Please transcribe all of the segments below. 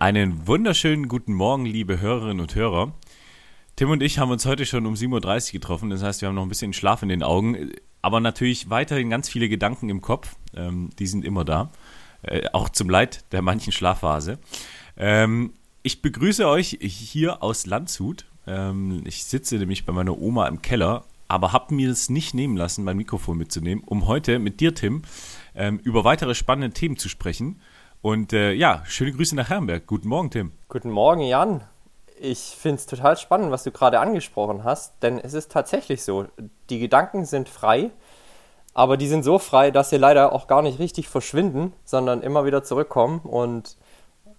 Einen wunderschönen guten Morgen, liebe Hörerinnen und Hörer. Tim und ich haben uns heute schon um 7.30 Uhr getroffen, das heißt, wir haben noch ein bisschen Schlaf in den Augen, aber natürlich weiterhin ganz viele Gedanken im Kopf, ähm, die sind immer da, äh, auch zum Leid der manchen Schlafphase. Ähm, ich begrüße euch hier aus Landshut. Ähm, ich sitze nämlich bei meiner Oma im Keller, aber habe mir es nicht nehmen lassen, mein Mikrofon mitzunehmen, um heute mit dir, Tim, ähm, über weitere spannende Themen zu sprechen. Und äh, ja, schöne Grüße nach Herrenberg. Guten Morgen, Tim. Guten Morgen, Jan. Ich finde es total spannend, was du gerade angesprochen hast, denn es ist tatsächlich so, die Gedanken sind frei, aber die sind so frei, dass sie leider auch gar nicht richtig verschwinden, sondern immer wieder zurückkommen und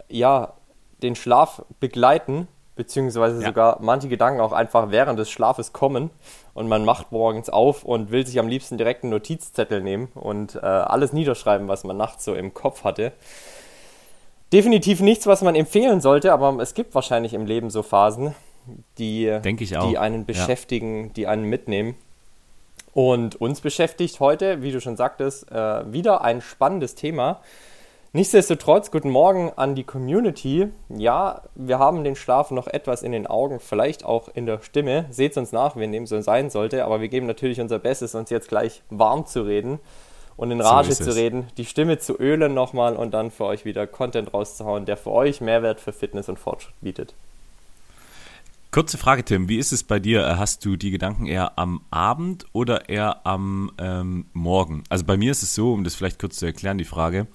ja, den Schlaf begleiten, beziehungsweise ja. sogar manche Gedanken auch einfach während des Schlafes kommen und man macht morgens auf und will sich am liebsten direkt einen Notizzettel nehmen und äh, alles niederschreiben, was man nachts so im Kopf hatte definitiv nichts, was man empfehlen sollte, aber es gibt wahrscheinlich im Leben so Phasen, die, die einen beschäftigen, ja. die einen mitnehmen. Und uns beschäftigt heute, wie du schon sagtest, äh, wieder ein spannendes Thema. Nichtsdestotrotz, guten Morgen an die Community. Ja, wir haben den Schlaf noch etwas in den Augen, vielleicht auch in der Stimme. Seht uns nach, wenn dem so sein sollte, aber wir geben natürlich unser Bestes, uns jetzt gleich warm zu reden und in Rage so zu reden, die Stimme zu ölen nochmal und dann für euch wieder Content rauszuhauen, der für euch Mehrwert für Fitness und Fortschritt bietet. Kurze Frage, Tim. Wie ist es bei dir? Hast du die Gedanken eher am Abend oder eher am ähm, Morgen? Also bei mir ist es so, um das vielleicht kurz zu erklären, die Frage.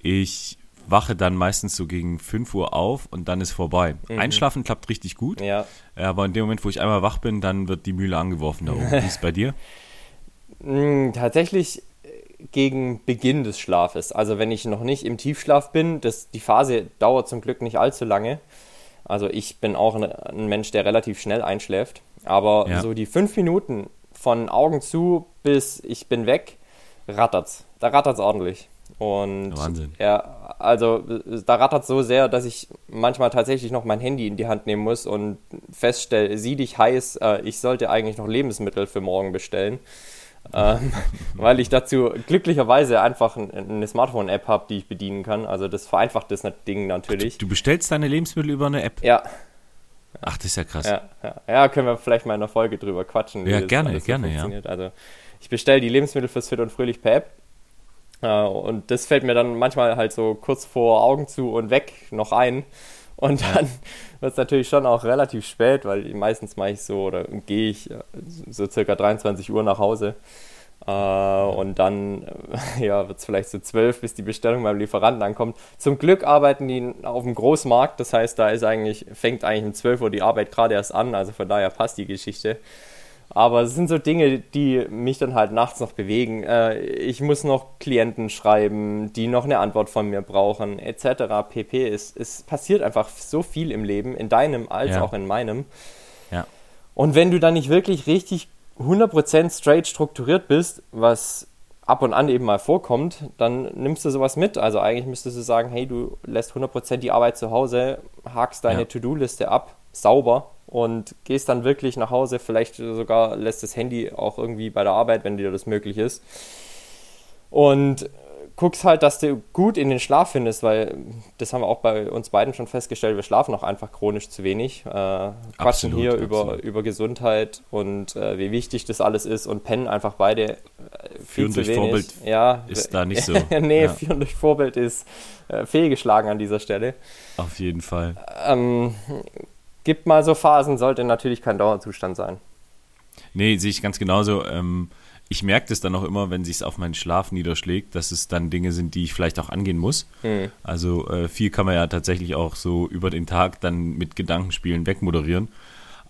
Ich wache dann meistens so gegen 5 Uhr auf und dann ist vorbei. Mhm. Einschlafen klappt richtig gut. Ja. Aber in dem Moment, wo ich einmal wach bin, dann wird die Mühle angeworfen da oben. Wie ist es bei dir? Mm, tatsächlich gegen Beginn des Schlafes. Also wenn ich noch nicht im Tiefschlaf bin, das, die Phase dauert zum Glück nicht allzu lange. Also ich bin auch ein, ein Mensch, der relativ schnell einschläft. Aber ja. so die fünf Minuten von Augen zu bis ich bin weg, rattert's. Da rattert's ordentlich. Und Wahnsinn. Ja, also da rattert so sehr, dass ich manchmal tatsächlich noch mein Handy in die Hand nehmen muss und feststelle, sieh dich heiß, äh, ich sollte eigentlich noch Lebensmittel für morgen bestellen ähm, weil ich dazu glücklicherweise einfach eine Smartphone-App habe, die ich bedienen kann. Also das vereinfacht das Ding natürlich. Du bestellst deine Lebensmittel über eine App? Ja. Ach, das ist ja krass. Ja, ja. ja können wir vielleicht mal in einer Folge drüber quatschen. Ja, gerne, gerne, ja. Also ich bestelle die Lebensmittel fürs Fit und Fröhlich per App. Äh, und das fällt mir dann manchmal halt so kurz vor Augen zu und weg noch ein. Und dann wird es natürlich schon auch relativ spät, weil meistens mache ich so oder gehe ich äh, so circa 23 Uhr nach Hause. Äh, und dann ja, wird es vielleicht so 12, bis die Bestellung beim Lieferanten ankommt. Zum Glück arbeiten die auf dem Großmarkt, das heißt, da ist eigentlich, fängt eigentlich um 12 Uhr die Arbeit gerade erst an, also von daher passt die Geschichte. Aber es sind so Dinge, die mich dann halt nachts noch bewegen. Äh, ich muss noch Klienten schreiben, die noch eine Antwort von mir brauchen, etc. pp. Es, es passiert einfach so viel im Leben, in deinem als ja. auch in meinem. Ja. Und wenn du dann nicht wirklich richtig 100% straight strukturiert bist, was ab und an eben mal vorkommt, dann nimmst du sowas mit. Also eigentlich müsstest du sagen, hey, du lässt 100% die Arbeit zu Hause, hakst deine ja. To-Do-Liste ab, sauber und gehst dann wirklich nach Hause, vielleicht sogar lässt das Handy auch irgendwie bei der Arbeit, wenn dir das möglich ist. Und guckst halt, dass du gut in den Schlaf findest, weil das haben wir auch bei uns beiden schon festgestellt, wir schlafen auch einfach chronisch zu wenig. Äh, quatschen absolut, hier absolut. Über, über Gesundheit und äh, wie wichtig das alles ist und pennen einfach beide äh, viel führen zu durch wenig. Vorbild ja, ist da nicht so. nee, ja. führen durch Vorbild ist äh, fehlgeschlagen an dieser Stelle. Auf jeden Fall. Ähm, gibt mal so Phasen, sollte natürlich kein Dauerzustand sein. Nee, sehe ich ganz genauso. Ähm, ich merke das dann auch immer, wenn sich es auf meinen Schlaf niederschlägt, dass es dann Dinge sind, die ich vielleicht auch angehen muss. Mhm. Also äh, viel kann man ja tatsächlich auch so über den Tag dann mit Gedankenspielen wegmoderieren.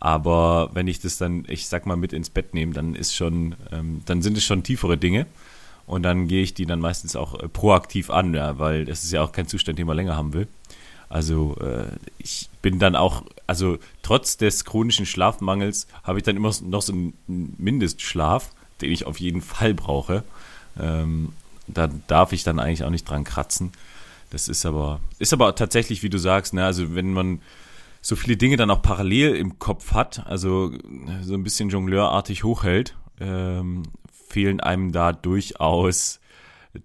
Aber wenn ich das dann, ich sag mal, mit ins Bett nehme, dann ist schon, ähm, dann sind es schon tiefere Dinge. Und dann gehe ich die dann meistens auch äh, proaktiv an, ja, weil das ist ja auch kein Zustand, den man länger haben will. Also äh, ich bin dann auch, also trotz des chronischen Schlafmangels habe ich dann immer noch so einen Mindestschlaf den ich auf jeden Fall brauche. Ähm, da darf ich dann eigentlich auch nicht dran kratzen. Das ist aber, ist aber tatsächlich, wie du sagst, ne, also wenn man so viele Dinge dann auch parallel im Kopf hat, also so ein bisschen jongleurartig hochhält, ähm, fehlen einem da durchaus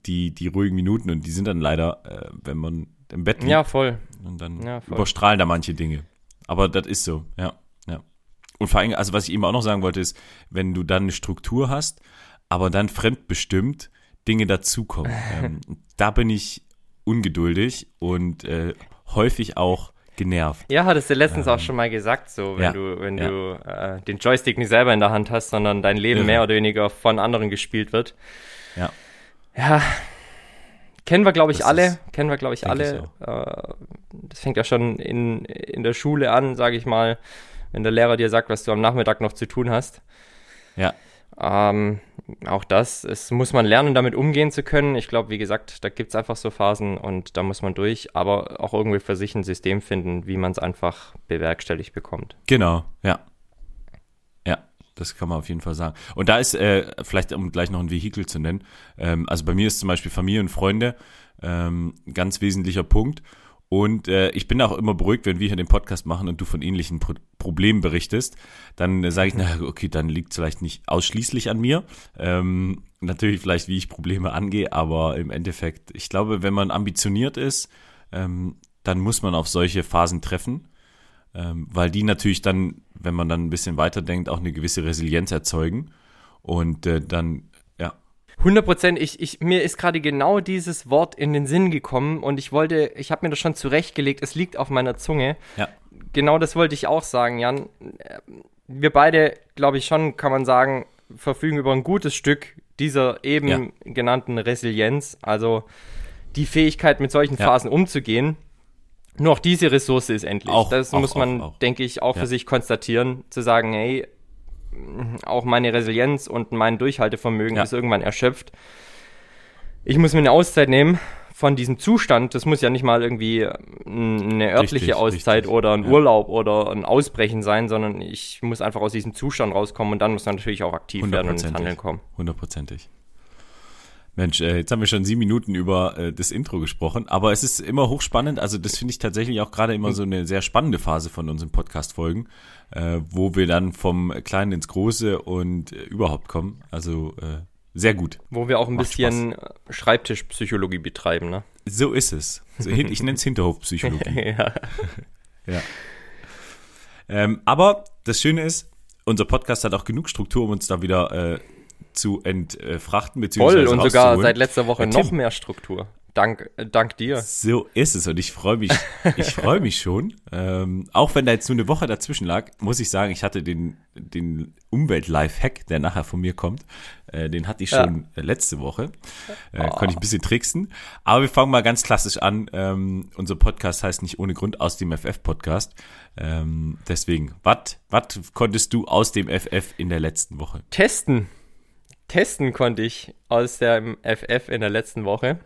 die, die ruhigen Minuten und die sind dann leider, äh, wenn man im Bett liegt. Ja, voll. Und dann ja, voll. überstrahlen da manche Dinge. Aber das ist so, ja. Und vor allem, also was ich eben auch noch sagen wollte, ist, wenn du dann eine Struktur hast, aber dann fremdbestimmt Dinge dazukommen. ähm, da bin ich ungeduldig und äh, häufig auch genervt. Ja, hattest du letztens ähm, auch schon mal gesagt, so wenn ja, du, wenn ja. du äh, den Joystick nicht selber in der Hand hast, sondern dein Leben ja. mehr oder weniger von anderen gespielt wird. Ja. Ja. Kennen wir, glaube ich, das alle. Ist, kennen wir, glaube ich, alle. Ich äh, das fängt ja schon in, in der Schule an, sage ich mal wenn der Lehrer dir sagt, was du am Nachmittag noch zu tun hast. Ja. Ähm, auch das, es muss man lernen, damit umgehen zu können. Ich glaube, wie gesagt, da gibt es einfach so Phasen und da muss man durch, aber auch irgendwie für sich ein System finden, wie man es einfach bewerkstelligt bekommt. Genau, ja. Das kann man auf jeden Fall sagen. Und da ist, äh, vielleicht um gleich noch ein Vehikel zu nennen, ähm, also bei mir ist zum Beispiel Familie und Freunde ähm, ganz wesentlicher Punkt. Und äh, ich bin auch immer beruhigt, wenn wir hier den Podcast machen und du von ähnlichen Pro Problemen berichtest. Dann äh, sage ich, na okay, dann liegt es vielleicht nicht ausschließlich an mir. Ähm, natürlich vielleicht, wie ich Probleme angehe, aber im Endeffekt, ich glaube, wenn man ambitioniert ist, ähm, dann muss man auf solche Phasen treffen, ähm, weil die natürlich dann, wenn man dann ein bisschen weiterdenkt, auch eine gewisse Resilienz erzeugen. Und äh, dann 100 Prozent. Ich, ich, mir ist gerade genau dieses Wort in den Sinn gekommen und ich wollte, ich habe mir das schon zurechtgelegt, es liegt auf meiner Zunge. Ja. Genau das wollte ich auch sagen, Jan. Wir beide, glaube ich schon, kann man sagen, verfügen über ein gutes Stück dieser eben ja. genannten Resilienz, also die Fähigkeit, mit solchen ja. Phasen umzugehen. Nur auch diese Ressource ist endlich. Auch, das auch, muss man, auch, denke ich, auch für sich konstatieren, zu sagen, hey, auch meine Resilienz und mein Durchhaltevermögen ja. ist irgendwann erschöpft. Ich muss mir eine Auszeit nehmen von diesem Zustand. Das muss ja nicht mal irgendwie eine örtliche richtig, Auszeit richtig. oder ein ja. Urlaub oder ein Ausbrechen sein, sondern ich muss einfach aus diesem Zustand rauskommen und dann muss man natürlich auch aktiv werden und ins Handeln kommen. Hundertprozentig. Mensch, äh, jetzt haben wir schon sieben Minuten über äh, das Intro gesprochen, aber es ist immer hochspannend. Also das finde ich tatsächlich auch gerade immer so eine sehr spannende Phase von unseren Podcast-Folgen, äh, wo wir dann vom Kleinen ins Große und äh, überhaupt kommen. Also äh, sehr gut. Wo wir auch ein Macht bisschen Spaß. Schreibtischpsychologie betreiben, ne? So ist es. So, ich nenne es Hinterhofpsychologie. ja. ja. Ähm, aber das Schöne ist, unser Podcast hat auch genug Struktur, um uns da wieder äh, zu entfrachten, Voll und sogar seit letzter Woche noch mehr Struktur. Dank, äh, dank dir. So ist es und ich freue mich, ich freue mich schon. Ähm, auch wenn da jetzt nur eine Woche dazwischen lag, muss ich sagen, ich hatte den, den Umwelt-Life-Hack, der nachher von mir kommt, äh, den hatte ich schon ja. letzte Woche. Äh, oh. Konnte ich ein bisschen tricksen. Aber wir fangen mal ganz klassisch an. Ähm, unser Podcast heißt nicht ohne Grund aus dem FF-Podcast. Ähm, deswegen, was konntest du aus dem FF in der letzten Woche? Testen testen konnte ich aus dem FF in der letzten Woche.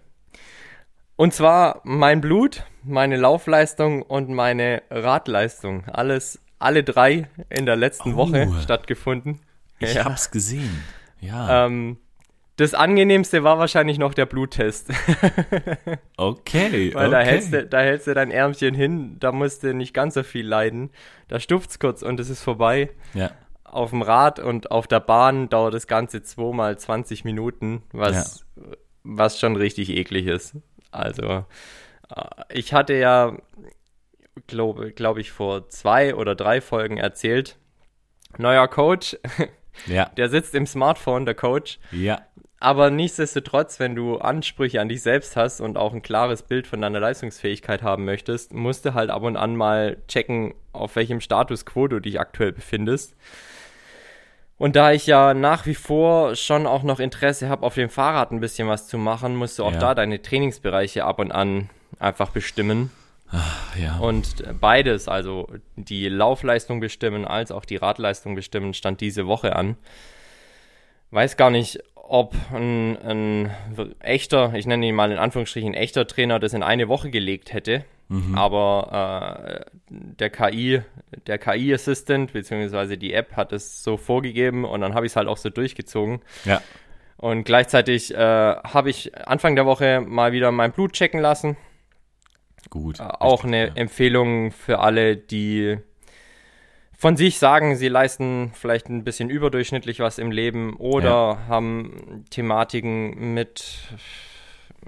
Und zwar mein Blut, meine Laufleistung und meine Radleistung. Alles, alle drei in der letzten oh, Woche stattgefunden. Ich ja. hab's gesehen. Ja. Ähm, das angenehmste war wahrscheinlich noch der Bluttest. okay. Weil okay. da hältst, du, da hältst du dein Ärmchen hin, da musst du nicht ganz so viel leiden. Da stuft's kurz und es ist vorbei. Ja auf dem Rad und auf der Bahn dauert das Ganze zweimal 20 Minuten, was ja. was schon richtig eklig ist. Also, äh, ich hatte ja, glaube glaub ich, vor zwei oder drei Folgen erzählt, neuer Coach, Ja. der sitzt im Smartphone, der Coach. Ja. Aber nichtsdestotrotz, wenn du Ansprüche an dich selbst hast und auch ein klares Bild von deiner Leistungsfähigkeit haben möchtest, musst du halt ab und an mal checken, auf welchem Status quo du dich aktuell befindest. Und da ich ja nach wie vor schon auch noch Interesse habe, auf dem Fahrrad ein bisschen was zu machen, musst du auch Ja. da deine Trainingsbereiche ab und an einfach bestimmen. Ja. Und beides, also die Laufleistung bestimmen als auch die Radleistung bestimmen, stand diese Woche an. Weiß gar nicht, ob ein, ein echter, ich nenne ihn mal in Anführungsstrichen echter Trainer das in eine Woche gelegt hätte. Aber äh, der KI, der KI-Assistant beziehungsweise die App hat es so vorgegeben und dann habe ich es halt auch so durchgezogen. ja. Und gleichzeitig äh, habe ich Anfang der Woche mal wieder mein Blut checken lassen. Gut. Äh, auch Richtig, eine ja. Empfehlung für alle, die von sich sagen, sie leisten vielleicht ein bisschen überdurchschnittlich was im Leben oder haben Thematiken mit,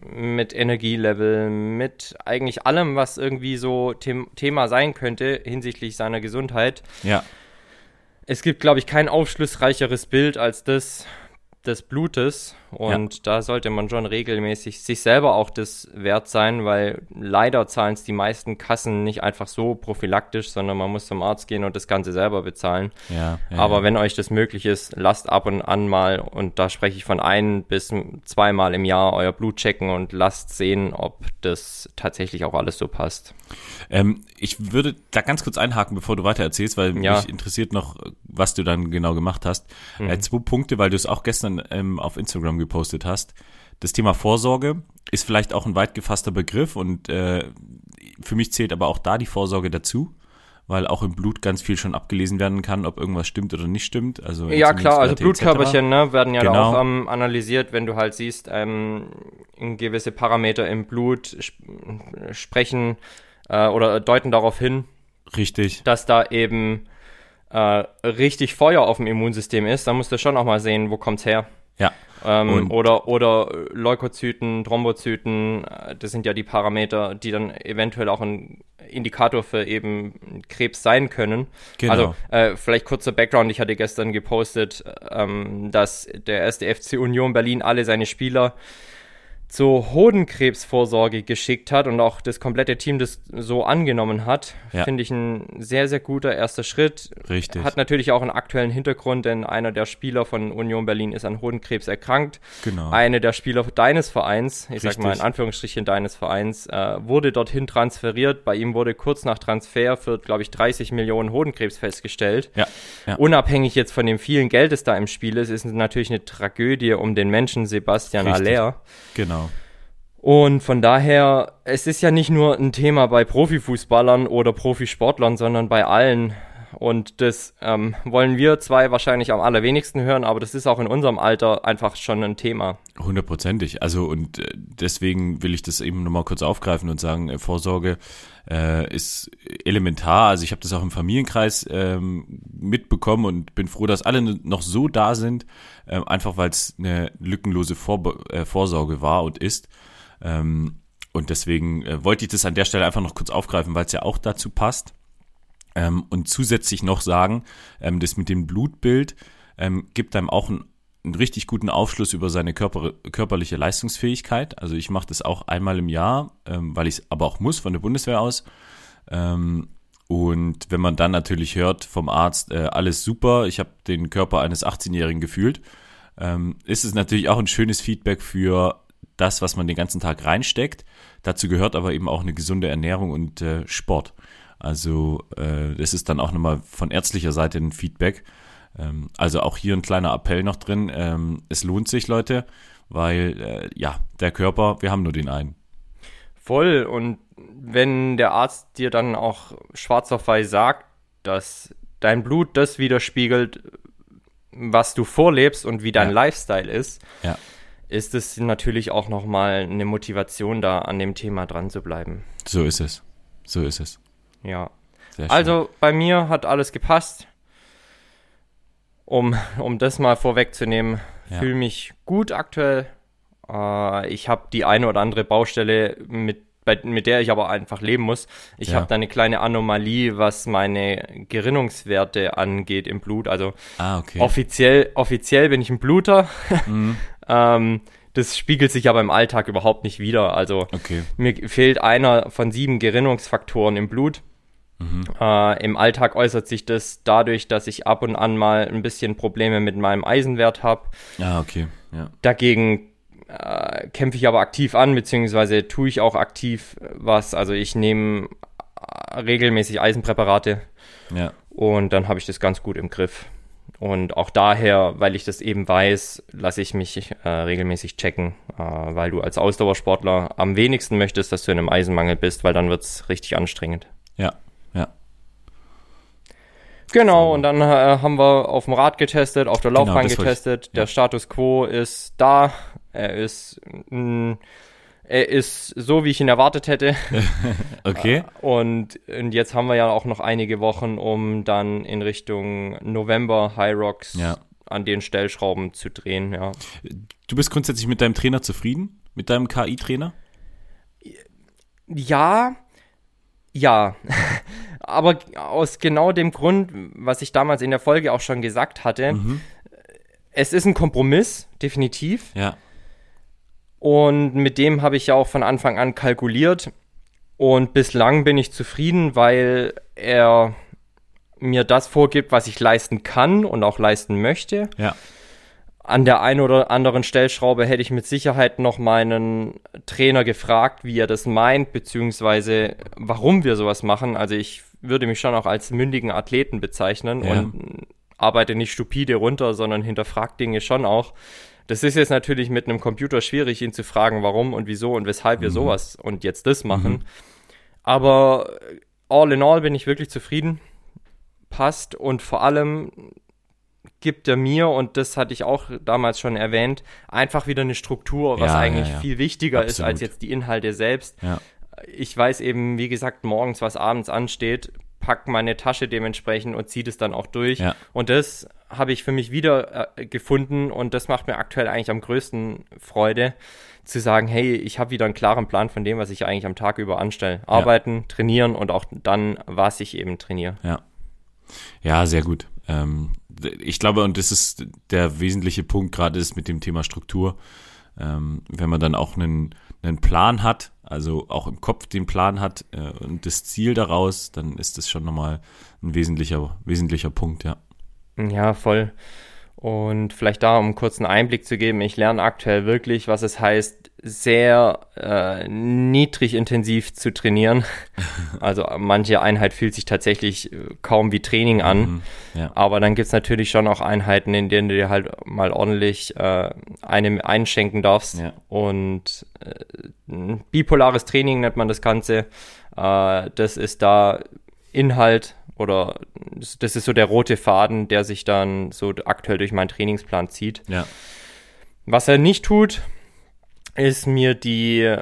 mit Energielevel, mit eigentlich allem, was irgendwie so them Thema sein könnte hinsichtlich seiner Gesundheit. Ja. Es gibt, glaube ich, kein aufschlussreicheres Bild als das des Blutes und da sollte man schon regelmäßig sich selber auch das wert sein, weil leider zahlen es die meisten Kassen nicht einfach so prophylaktisch, sondern man muss zum Arzt gehen und das Ganze selber bezahlen. Ja. ja Aber ja. wenn euch das möglich ist, lasst ab und an mal, und da spreche ich von ein bis zweimal im Jahr euer Blut checken und lasst sehen, ob das tatsächlich auch alles so passt. Ähm, ich würde da ganz kurz einhaken, bevor du weiter erzählst, weil Ja. mich interessiert noch, was du dann genau gemacht hast. Äh, zwei Punkte, weil du es auch gestern ähm, auf Instagram gepostet hast. Das Thema Vorsorge ist vielleicht auch ein weit gefasster Begriff und äh, für mich zählt aber auch da die Vorsorge dazu, weil auch im Blut ganz viel schon abgelesen werden kann, ob irgendwas stimmt oder nicht stimmt. Also Ja, klar, also Blutkörperchen ne, werden ja Genau. auch ähm, analysiert, wenn du halt siehst, ähm, gewisse Parameter im Blut sp sprechen äh, oder deuten darauf hin. Richtig. dass da eben äh, richtig Feuer auf dem Immunsystem ist. Da musst du schon auch mal sehen, wo kommt's her. Ja. Ähm, oder, oder Leukozyten, Thrombozyten, äh, das sind ja die Parameter, die dann eventuell auch ein Indikator für eben Krebs sein können. Genau. Also äh, vielleicht kurzer Background, ich hatte gestern gepostet, ähm, dass der erste FC Union Berlin alle seine Spieler zur Hodenkrebsvorsorge geschickt hat und auch das komplette Team das so angenommen hat, Ja. finde ich ein sehr, sehr guter erster Schritt. Richtig. Hat natürlich auch einen aktuellen Hintergrund, denn einer der Spieler von Union Berlin ist an Hodenkrebs erkrankt. Genau. Eine der Spieler deines Vereins, ich sag mal in Richtig. Anführungsstrichen deines Vereins, äh, wurde dorthin transferiert. Bei ihm wurde kurz nach Transfer für, glaube ich, 30 Millionen Hodenkrebs festgestellt. Ja. ja. Unabhängig jetzt von dem vielen Geld, das da im Spiel ist, ist es natürlich eine Tragödie um den Menschen Sebastian Richtig. Aller. Genau. Und von daher, es ist ja nicht nur ein Thema bei Profifußballern oder Profisportlern, sondern bei allen. Und das ähm, wollen wir zwei wahrscheinlich am allerwenigsten hören, aber das ist auch in unserem Alter einfach schon ein Thema. Hundertprozentig. Also und äh, deswegen will ich das eben nochmal kurz aufgreifen und sagen, äh, Vorsorge äh, ist elementar. Also ich habe das auch im Familienkreis ähm, mitbekommen und bin froh, dass alle noch so da sind, äh, einfach weil es eine lückenlose Vor äh, Vorsorge war und ist. Ähm, und deswegen äh, wollte ich das an der Stelle einfach noch kurz aufgreifen, weil es ja auch dazu passt. Ähm, und zusätzlich noch sagen, ähm, das mit dem Blutbild ähm, gibt einem auch einen, einen richtig guten Aufschluss über seine Körper, körperliche Leistungsfähigkeit. Also ich mache das auch einmal im Jahr, ähm, weil ich es aber auch muss von der Bundeswehr aus. Ähm, und wenn man dann natürlich hört vom Arzt, äh, alles super, ich habe den Körper eines 18-Jährigen gefühlt, ähm, ist es natürlich auch ein schönes Feedback für das, was man den ganzen Tag reinsteckt. Dazu gehört aber eben auch eine gesunde Ernährung und äh, Sport. Also äh, das ist dann auch nochmal von ärztlicher Seite ein Feedback. Ähm, also auch hier ein kleiner Appell noch drin. Ähm, es lohnt sich, Leute, weil äh, ja, der Körper, wir haben nur den einen. Voll. Und wenn der Arzt dir dann auch schwarz auf weiß sagt, dass dein Blut das widerspiegelt, was du vorlebst und wie dein Ja. Lifestyle ist, Ja. Ist es natürlich auch nochmal eine Motivation da, an dem Thema dran zu bleiben. So ist es. So ist es. Ja. Also bei mir hat alles gepasst. Um, um das mal vorwegzunehmen, Ja. fühle mich gut aktuell. Äh, ich habe die eine oder andere Baustelle, mit, bei, mit der ich aber einfach leben muss. Ich Ja. habe da eine kleine Anomalie, was meine Gerinnungswerte angeht im Blut. Also Ah, okay. offiziell, offiziell bin ich ein Bluter. Mhm. ähm, das spiegelt sich aber im Alltag überhaupt nicht wider. Also Okay. mir fehlt einer von sieben Gerinnungsfaktoren im Blut. Mhm. Äh, Im Alltag äußert sich das dadurch, dass ich ab und an mal ein bisschen Probleme mit meinem Eisenwert habe. Ah, okay. Ja. Dagegen äh, kämpfe ich aber aktiv an, beziehungsweise tue ich auch aktiv was. Also ich nehme äh, regelmäßig Eisenpräparate Ja. und dann habe ich das ganz gut im Griff. Und auch daher, weil ich das eben weiß, lasse ich mich äh, regelmäßig checken, äh, weil du als Ausdauersportler am wenigsten möchtest, dass du in einem Eisenmangel bist, weil dann wird es richtig anstrengend. Ja. Ja. Genau, und dann äh, haben wir auf dem Rad getestet, auf der Genau, Laufbahn das wollte ich- getestet. Der ja. Status quo ist da. Er ist, mh, er ist so, wie ich ihn erwartet hätte. Okay. Und, und jetzt haben wir ja auch noch einige Wochen, um dann in Richtung November High Rocks Ja. an den Stellschrauben zu drehen. Ja. Du bist grundsätzlich mit deinem Trainer zufrieden? Mit deinem KI-Trainer? Ja, ja. Aber aus genau dem Grund, was ich damals in der Folge auch schon gesagt hatte, Mhm. es ist ein Kompromiss, definitiv. Ja. Und mit dem habe ich ja auch von Anfang an kalkuliert. Und bislang bin ich zufrieden, weil er mir das vorgibt, was ich leisten kann und auch leisten möchte. Ja. An der einen oder anderen Stellschraube hätte ich mit Sicherheit noch meinen Trainer gefragt, wie er das meint, beziehungsweise warum wir sowas machen. Also ich würde mich schon auch als mündigen Athleten bezeichnen Ja. und arbeite nicht stupide runter, sondern hinterfragt Dinge schon auch. Das ist jetzt natürlich mit einem Computer schwierig, ihn zu fragen, warum und wieso und weshalb wir sowas und jetzt das machen. Aber all in all bin ich wirklich zufrieden. Passt und vor allem gibt er mir, und das hatte ich auch damals schon erwähnt, einfach wieder eine Struktur, was Ja, ja, eigentlich ja. viel wichtiger ist Absolut. als jetzt die Inhalte selbst. Ja. Ich weiß eben, wie gesagt, morgens, was abends ansteht, pack meine Tasche dementsprechend und zieht es dann auch durch. Ja. Und das habe ich für mich wieder äh, gefunden und das macht mir aktuell eigentlich am größten Freude, zu sagen, hey, ich habe wieder einen klaren Plan von dem, was ich eigentlich am Tag über anstelle. Arbeiten, trainieren und auch dann, was ich eben trainiere. Ja. Ja, sehr gut. Ähm, ich glaube, und das ist der wesentliche Punkt, gerade ist mit dem Thema Struktur. Ähm, wenn man dann auch einen, einen Plan hat, also auch im Kopf den Plan hat äh, und das Ziel daraus, dann ist das schon nochmal ein wesentlicher, wesentlicher Punkt, ja. Ja, voll. Und vielleicht da, um einen kurzen Einblick zu geben, ich lerne aktuell wirklich, was es heißt, sehr äh, niedrig intensiv zu trainieren. Also manche Einheit fühlt sich tatsächlich äh, kaum wie Training an. Mhm, ja. Aber dann gibt's natürlich schon auch Einheiten, in denen du dir halt mal ordentlich äh, eine einschenken darfst. Ja. Und äh, bipolares Training nennt man das Ganze. Äh, das ist da Inhalt oder das ist so der rote Faden, der sich dann so aktuell durch meinen Trainingsplan zieht. Ja. Was er nicht tut, ist mir die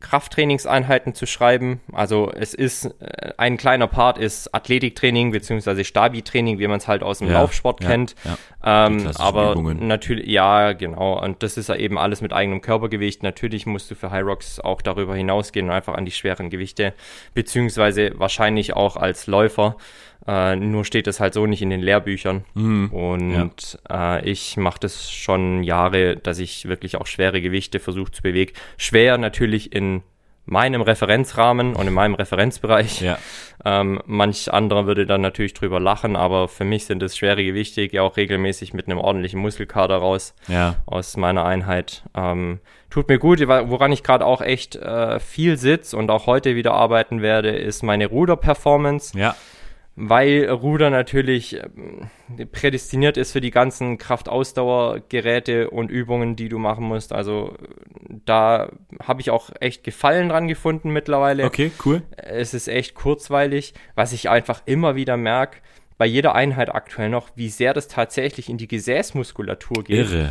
Krafttrainingseinheiten zu schreiben. Also es ist äh, ein kleiner Part ist Athletiktraining beziehungsweise Stabi-Training, wie man es halt aus dem Ja, Laufsport ja, kennt. ja. Ähm, aber Übungen. natürlich, ja, genau. Und das ist ja eben alles mit eigenem Körpergewicht. Natürlich musst du für High Rocks auch darüber hinausgehen und einfach an die schweren Gewichte, beziehungsweise wahrscheinlich auch als Läufer. Äh, nur steht es halt so nicht in den Lehrbüchern. Mhm. Und äh, ich mache das schon Jahre, dass ich wirklich auch schwere Gewichte versuche zu bewegen. Schwer natürlich in meinem Referenzrahmen und in meinem Referenzbereich. Ja. Ähm, manch anderer würde dann natürlich drüber lachen, aber für mich sind es schwere Gewichte. Ich gehe auch regelmäßig mit einem ordentlichen Muskelkater raus Ja. aus meiner Einheit. Ähm, tut mir gut, woran ich gerade auch echt äh, viel sitz und auch heute wieder arbeiten werde, ist meine Ruder-Performance Ja. Weil Ruder natürlich ähm, prädestiniert ist für die ganzen Kraftausdauergeräte und Übungen, die du machen musst. Also da habe ich auch echt Gefallen dran gefunden mittlerweile. Okay, cool. Es ist echt kurzweilig, was ich einfach immer wieder merke, bei jeder Einheit aktuell noch, wie sehr das tatsächlich in die Gesäßmuskulatur geht. Irre.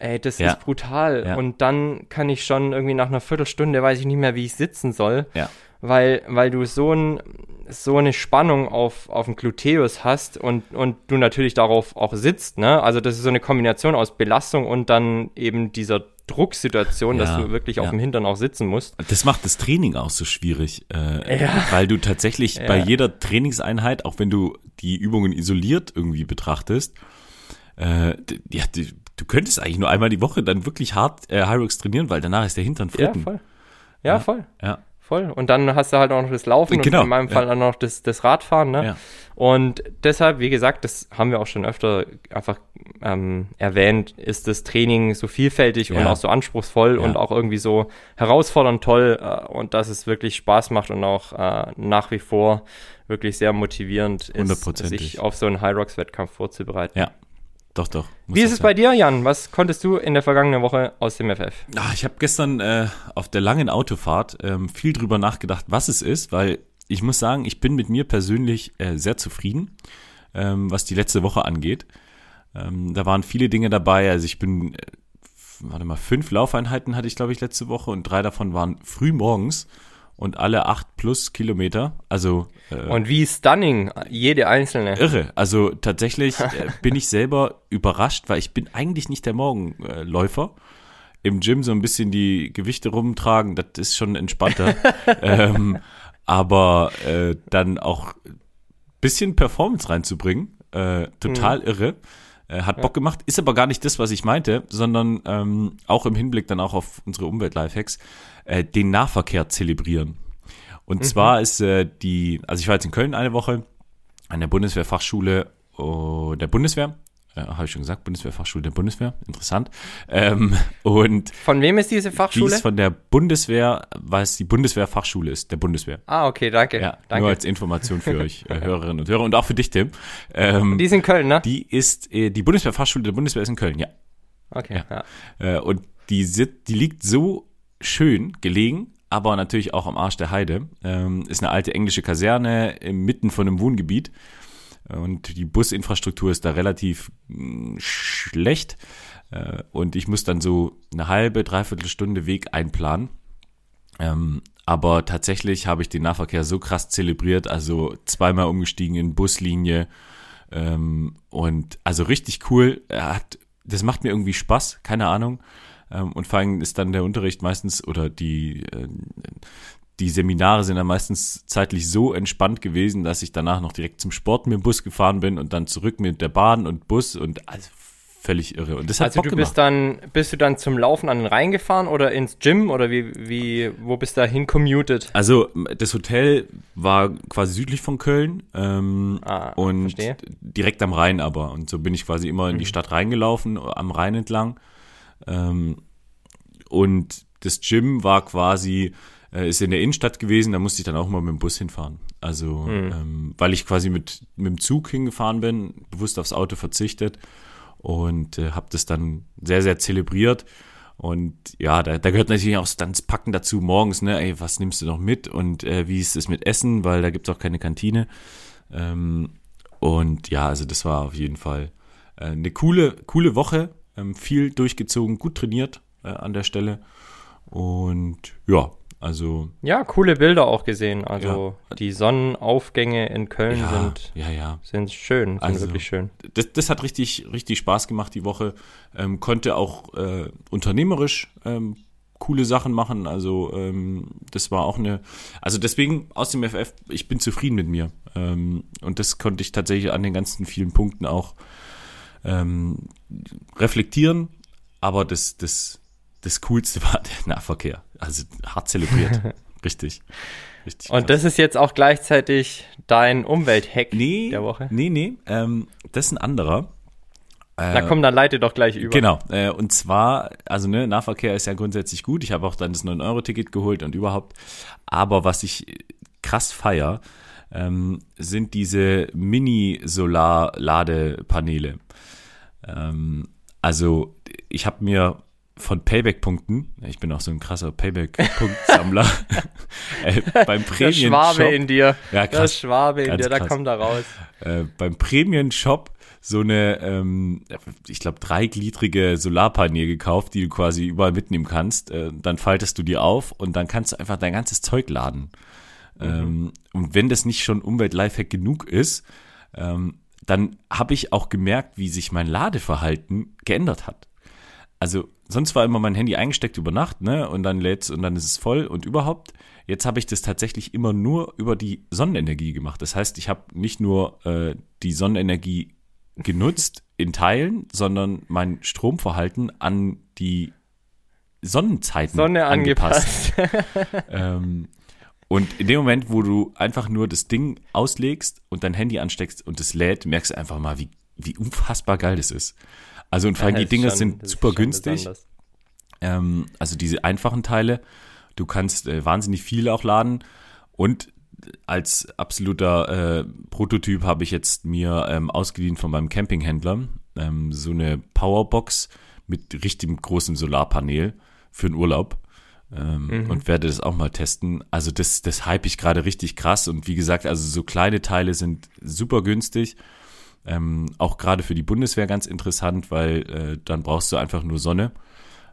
Ey, das Ja. ist brutal. Ja. Und dann kann ich schon irgendwie nach einer Viertelstunde weiß ich nicht mehr, wie ich sitzen soll Ja. Weil, weil du so, ein, so eine Spannung auf, auf dem Gluteus hast und, und du natürlich darauf auch sitzt. Ne? Also das ist so eine Kombination aus Belastung und dann eben dieser Drucksituation, Ja, dass du wirklich auf ja. dem Hintern auch sitzen musst. Das macht das Training auch so schwierig, äh, Ja. weil du tatsächlich bei jeder Trainingseinheit, auch wenn du die Übungen isoliert irgendwie betrachtest, äh, ja, d- du könntest eigentlich nur einmal die Woche dann wirklich hart äh, Hyrox trainieren, weil danach ist der Hintern Ja, fritten. voll. Ja, Ja. voll. Ja. Voll. Und dann hast du halt auch noch das Laufen Genau, und in meinem Fall ja. dann noch das, das Radfahren. Ne? Ja. Und deshalb, wie gesagt, das haben wir auch schon öfter einfach ähm, erwähnt, ist das Training so vielfältig und Ja. auch so anspruchsvoll Ja. und auch irgendwie so herausfordernd toll äh, und dass es wirklich Spaß macht und auch äh, nach wie vor wirklich sehr motivierend ist, sich auf so einen High-Rocks-Wettkampf vorzubereiten. Ja, doch, doch. Wie ist es sagen. bei dir, Jan? Was konntest du in der vergangenen Woche aus dem FF? Ah, ich habe gestern äh, auf der langen Autofahrt ähm, viel drüber nachgedacht, was es ist, weil ich muss sagen, ich bin mit mir persönlich äh, sehr zufrieden, ähm, was die letzte Woche angeht. Ähm, da waren viele Dinge dabei. Also ich bin, äh, warte mal, fünf Laufeinheiten hatte ich, glaube ich, letzte Woche und drei davon waren früh morgens und alle acht plus Kilometer. Also äh, Und wie stunning jede einzelne. irre. Also tatsächlich äh, bin ich selber überrascht, weil ich bin eigentlich nicht der Morgenläufer. Im Gym so ein bisschen die Gewichte rumtragen, das ist schon entspannter. ähm, aber äh, dann auch bisschen Performance reinzubringen, äh, total irre. Äh, hat Bock gemacht, ist aber gar nicht das, was ich meinte, sondern ähm, auch im Hinblick dann auch auf unsere Umwelt-Lifehacks, äh, den Nahverkehr zelebrieren. Und zwar ist äh, die, also ich war jetzt in Köln eine Woche an der Bundeswehrfachschule oh, der Bundeswehr, äh, habe ich schon gesagt, Bundeswehrfachschule der Bundeswehr, interessant. Ähm, und Von wem ist diese die Fachschule? ist von der Bundeswehr, weil es die Bundeswehrfachschule ist, der Bundeswehr. ah, okay, danke. Ja, danke. nur als Information für euch äh, Hörerinnen und Hörer und auch für dich, Tim. Ähm, Die ist in Köln, ne? die ist, äh, die Bundeswehrfachschule der Bundeswehr ist in Köln, ja. Okay, ja. Äh, und die, sit, die liegt so schön gelegen, aber natürlich auch am Arsch der Heide. Ähm, ist eine alte englische Kaserne inmitten von einem Wohngebiet. Und die Businfrastruktur ist da relativ mh, schlecht. Äh, und ich muss dann so eine halbe, dreiviertel Stunde Weg einplanen. Ähm, aber tatsächlich habe ich den Nahverkehr so krass zelebriert, also zweimal umgestiegen in Buslinie. Ähm, und also richtig cool. Er hat, das macht mir irgendwie Spaß, keine Ahnung. Ähm, und vor allem ist dann der Unterricht meistens oder die, äh, die Seminare sind dann meistens zeitlich so entspannt gewesen, dass ich danach noch direkt zum Sport mit dem Bus gefahren bin und dann zurück mit der Bahn und Bus und also völlig irre. Und das hat Also du gemacht. bist dann, bist du dann zum Laufen an den Rhein gefahren oder ins Gym oder wie, wie, wo bist du da hinkommuted? Also das Hotel war quasi südlich von Köln ähm, Ah, und verstehe. direkt am Rhein aber. Und so bin ich quasi immer Mhm. in die Stadt reingelaufen, am Rhein entlang. Ähm, und das Gym war quasi, äh, ist in der Innenstadt gewesen, da musste ich dann auch mal mit dem Bus hinfahren. Also, Mhm. ähm, weil ich quasi mit, mit dem Zug hingefahren bin, bewusst aufs Auto verzichtet und äh, habe das dann sehr, sehr zelebriert. Und ja, da, da gehört natürlich auch dann das Packen dazu morgens, ne, ey, was nimmst du noch mit und äh, wie ist es mit Essen, weil da gibt's auch keine Kantine. Ähm, und ja, also das war auf jeden Fall äh, eine coole, coole Woche, ähm, viel durchgezogen, gut trainiert äh, an der Stelle. Und ja, also Ja, coole Bilder auch gesehen. Also die Sonnenaufgänge in Köln ja, sind, ja, ja. sind schön, sind Also- wirklich schön. das, das hat richtig, richtig Spaß gemacht die Woche. Ähm, konnte auch äh, unternehmerisch ähm, coole Sachen machen. Also ähm, das war auch eine. Also deswegen aus dem FF, ich bin zufrieden mit mir. Ähm, und das konnte ich tatsächlich an den ganzen vielen Punkten auch ähm, reflektieren. Aber das, das, das Coolste war der Nahverkehr. Also hart zelebriert. richtig. Richtig. Und das ist jetzt auch gleichzeitig dein Umwelthack nee, der Woche. Nee, nee. Ähm, das ist ein anderer. Na komm, dann leite doch gleich über. Genau, äh, und zwar, also ne, Nahverkehr ist ja grundsätzlich gut. Ich habe auch dann das 9-Euro-Ticket geholt und überhaupt. Aber was ich krass feier, ähm, sind diese Mini-Solar-Ladepaneele. Ähm, also ich habe mir von Payback-Punkten, ich bin auch so ein krasser Payback-Punktsammler, äh, beim Premium Schwabe in dir. Ja, krass. Schwabe in dir, da krass. kommt er raus. äh, beim Premium Shop so eine, ähm, ich glaube, dreigliedrige Solarpanel gekauft, die du quasi überall mitnehmen kannst. Äh, dann faltest du die auf und dann kannst du einfach dein ganzes Zeug laden. Ähm, und wenn das nicht schon Umwelt-Lifehack genug ist, ähm, dann habe ich auch gemerkt, wie sich mein Ladeverhalten geändert hat. Also sonst war immer mein Handy eingesteckt über Nacht, ne? Und dann lädt's und dann ist es voll und überhaupt. Jetzt habe ich das tatsächlich immer nur über die Sonnenenergie gemacht. Das heißt, ich habe nicht nur äh, die Sonnenenergie genutzt in Teilen, sondern mein Stromverhalten an die Sonnenzeiten Sonne angepasst. angepasst. ähm, und in dem Moment, wo du einfach nur das Ding auslegst und dein Handy ansteckst und es lädt, merkst du einfach mal, wie, wie unfassbar geil das ist. Also und vor allem Ja, die Dinger schon- sind super günstig. Ähm, also diese einfachen Teile. Du kannst äh, wahnsinnig viel auch laden. Und als absoluter äh, Prototyp habe ich jetzt mir ähm, ausgeliehen von meinem Campinghändler ähm, so eine Powerbox mit richtig großem Solarpanel für den Urlaub. Ähm, Und werde das auch mal testen. Also das, das hype ich gerade richtig krass. Und wie gesagt, also so kleine Teile sind super günstig. Ähm, auch gerade für die Bundeswehr ganz interessant, weil äh, dann brauchst du einfach nur Sonne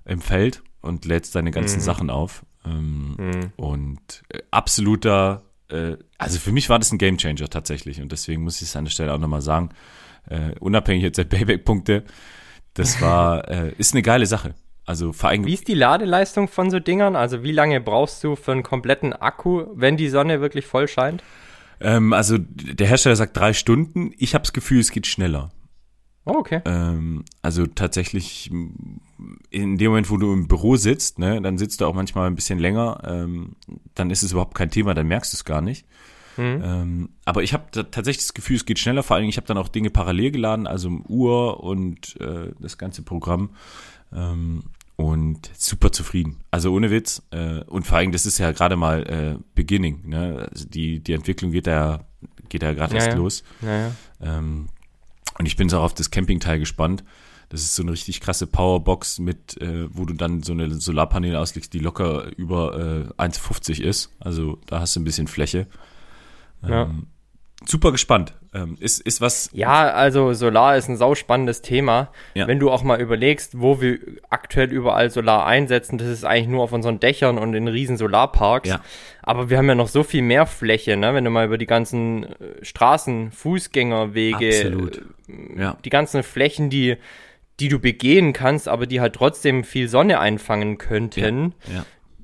im Feld und lädst deine ganzen Sachen auf. Ähm, Und äh, absoluter, äh, also für mich war das ein Gamechanger tatsächlich und deswegen muss ich es an der Stelle auch nochmal sagen, äh, unabhängig jetzt der Payback-Punkte, das war, äh, ist eine geile Sache. Also vor allem, Wie ist die Ladeleistung von so Dingern? Also wie lange brauchst du für einen kompletten Akku, wenn die Sonne wirklich voll scheint? ähm, also der Hersteller sagt drei Stunden, ich habe das Gefühl, es geht schneller. Oh, okay. Ähm, also tatsächlich in dem Moment, wo du im Büro sitzt, ne, dann sitzt du auch manchmal ein bisschen länger, ähm, dann ist es überhaupt kein Thema, dann merkst du es gar nicht. Ähm, aber ich habe tatsächlich das Gefühl, es geht schneller. Vor allen Dingen, ich habe dann auch Dinge parallel geladen, also Uhr und äh, das ganze Programm. Ähm, und super zufrieden. Also ohne Witz. Äh, und vor allem, das ist ja gerade mal äh, Beginning. Ne? Also die, die Entwicklung geht da, geht da gerade Ja, erst ja. los. Naja. Ähm, und ich bin so auf das Campingteil gespannt. Das ist so eine richtig krasse Powerbox mit, äh, wo du dann so eine Solarpaneele auslegst, die locker über äh, 1,50 ist. Also da hast du ein bisschen Fläche. Ähm, Ja. Super gespannt. Ähm, ist, ist was. Ja, also Solar ist ein sauspannendes Thema. Ja. Wenn du auch mal überlegst, wo wir aktuell überall Solar einsetzen, das ist eigentlich nur auf unseren Dächern und in riesen Solarparks. Ja. Aber wir haben ja noch so viel mehr Fläche, ne? wenn du mal über die ganzen äh, Straßen, Fußgängerwege, Absolut. äh, Ja. die ganzen Flächen, die, die du begehen kannst, aber die halt trotzdem viel Sonne einfangen könnten,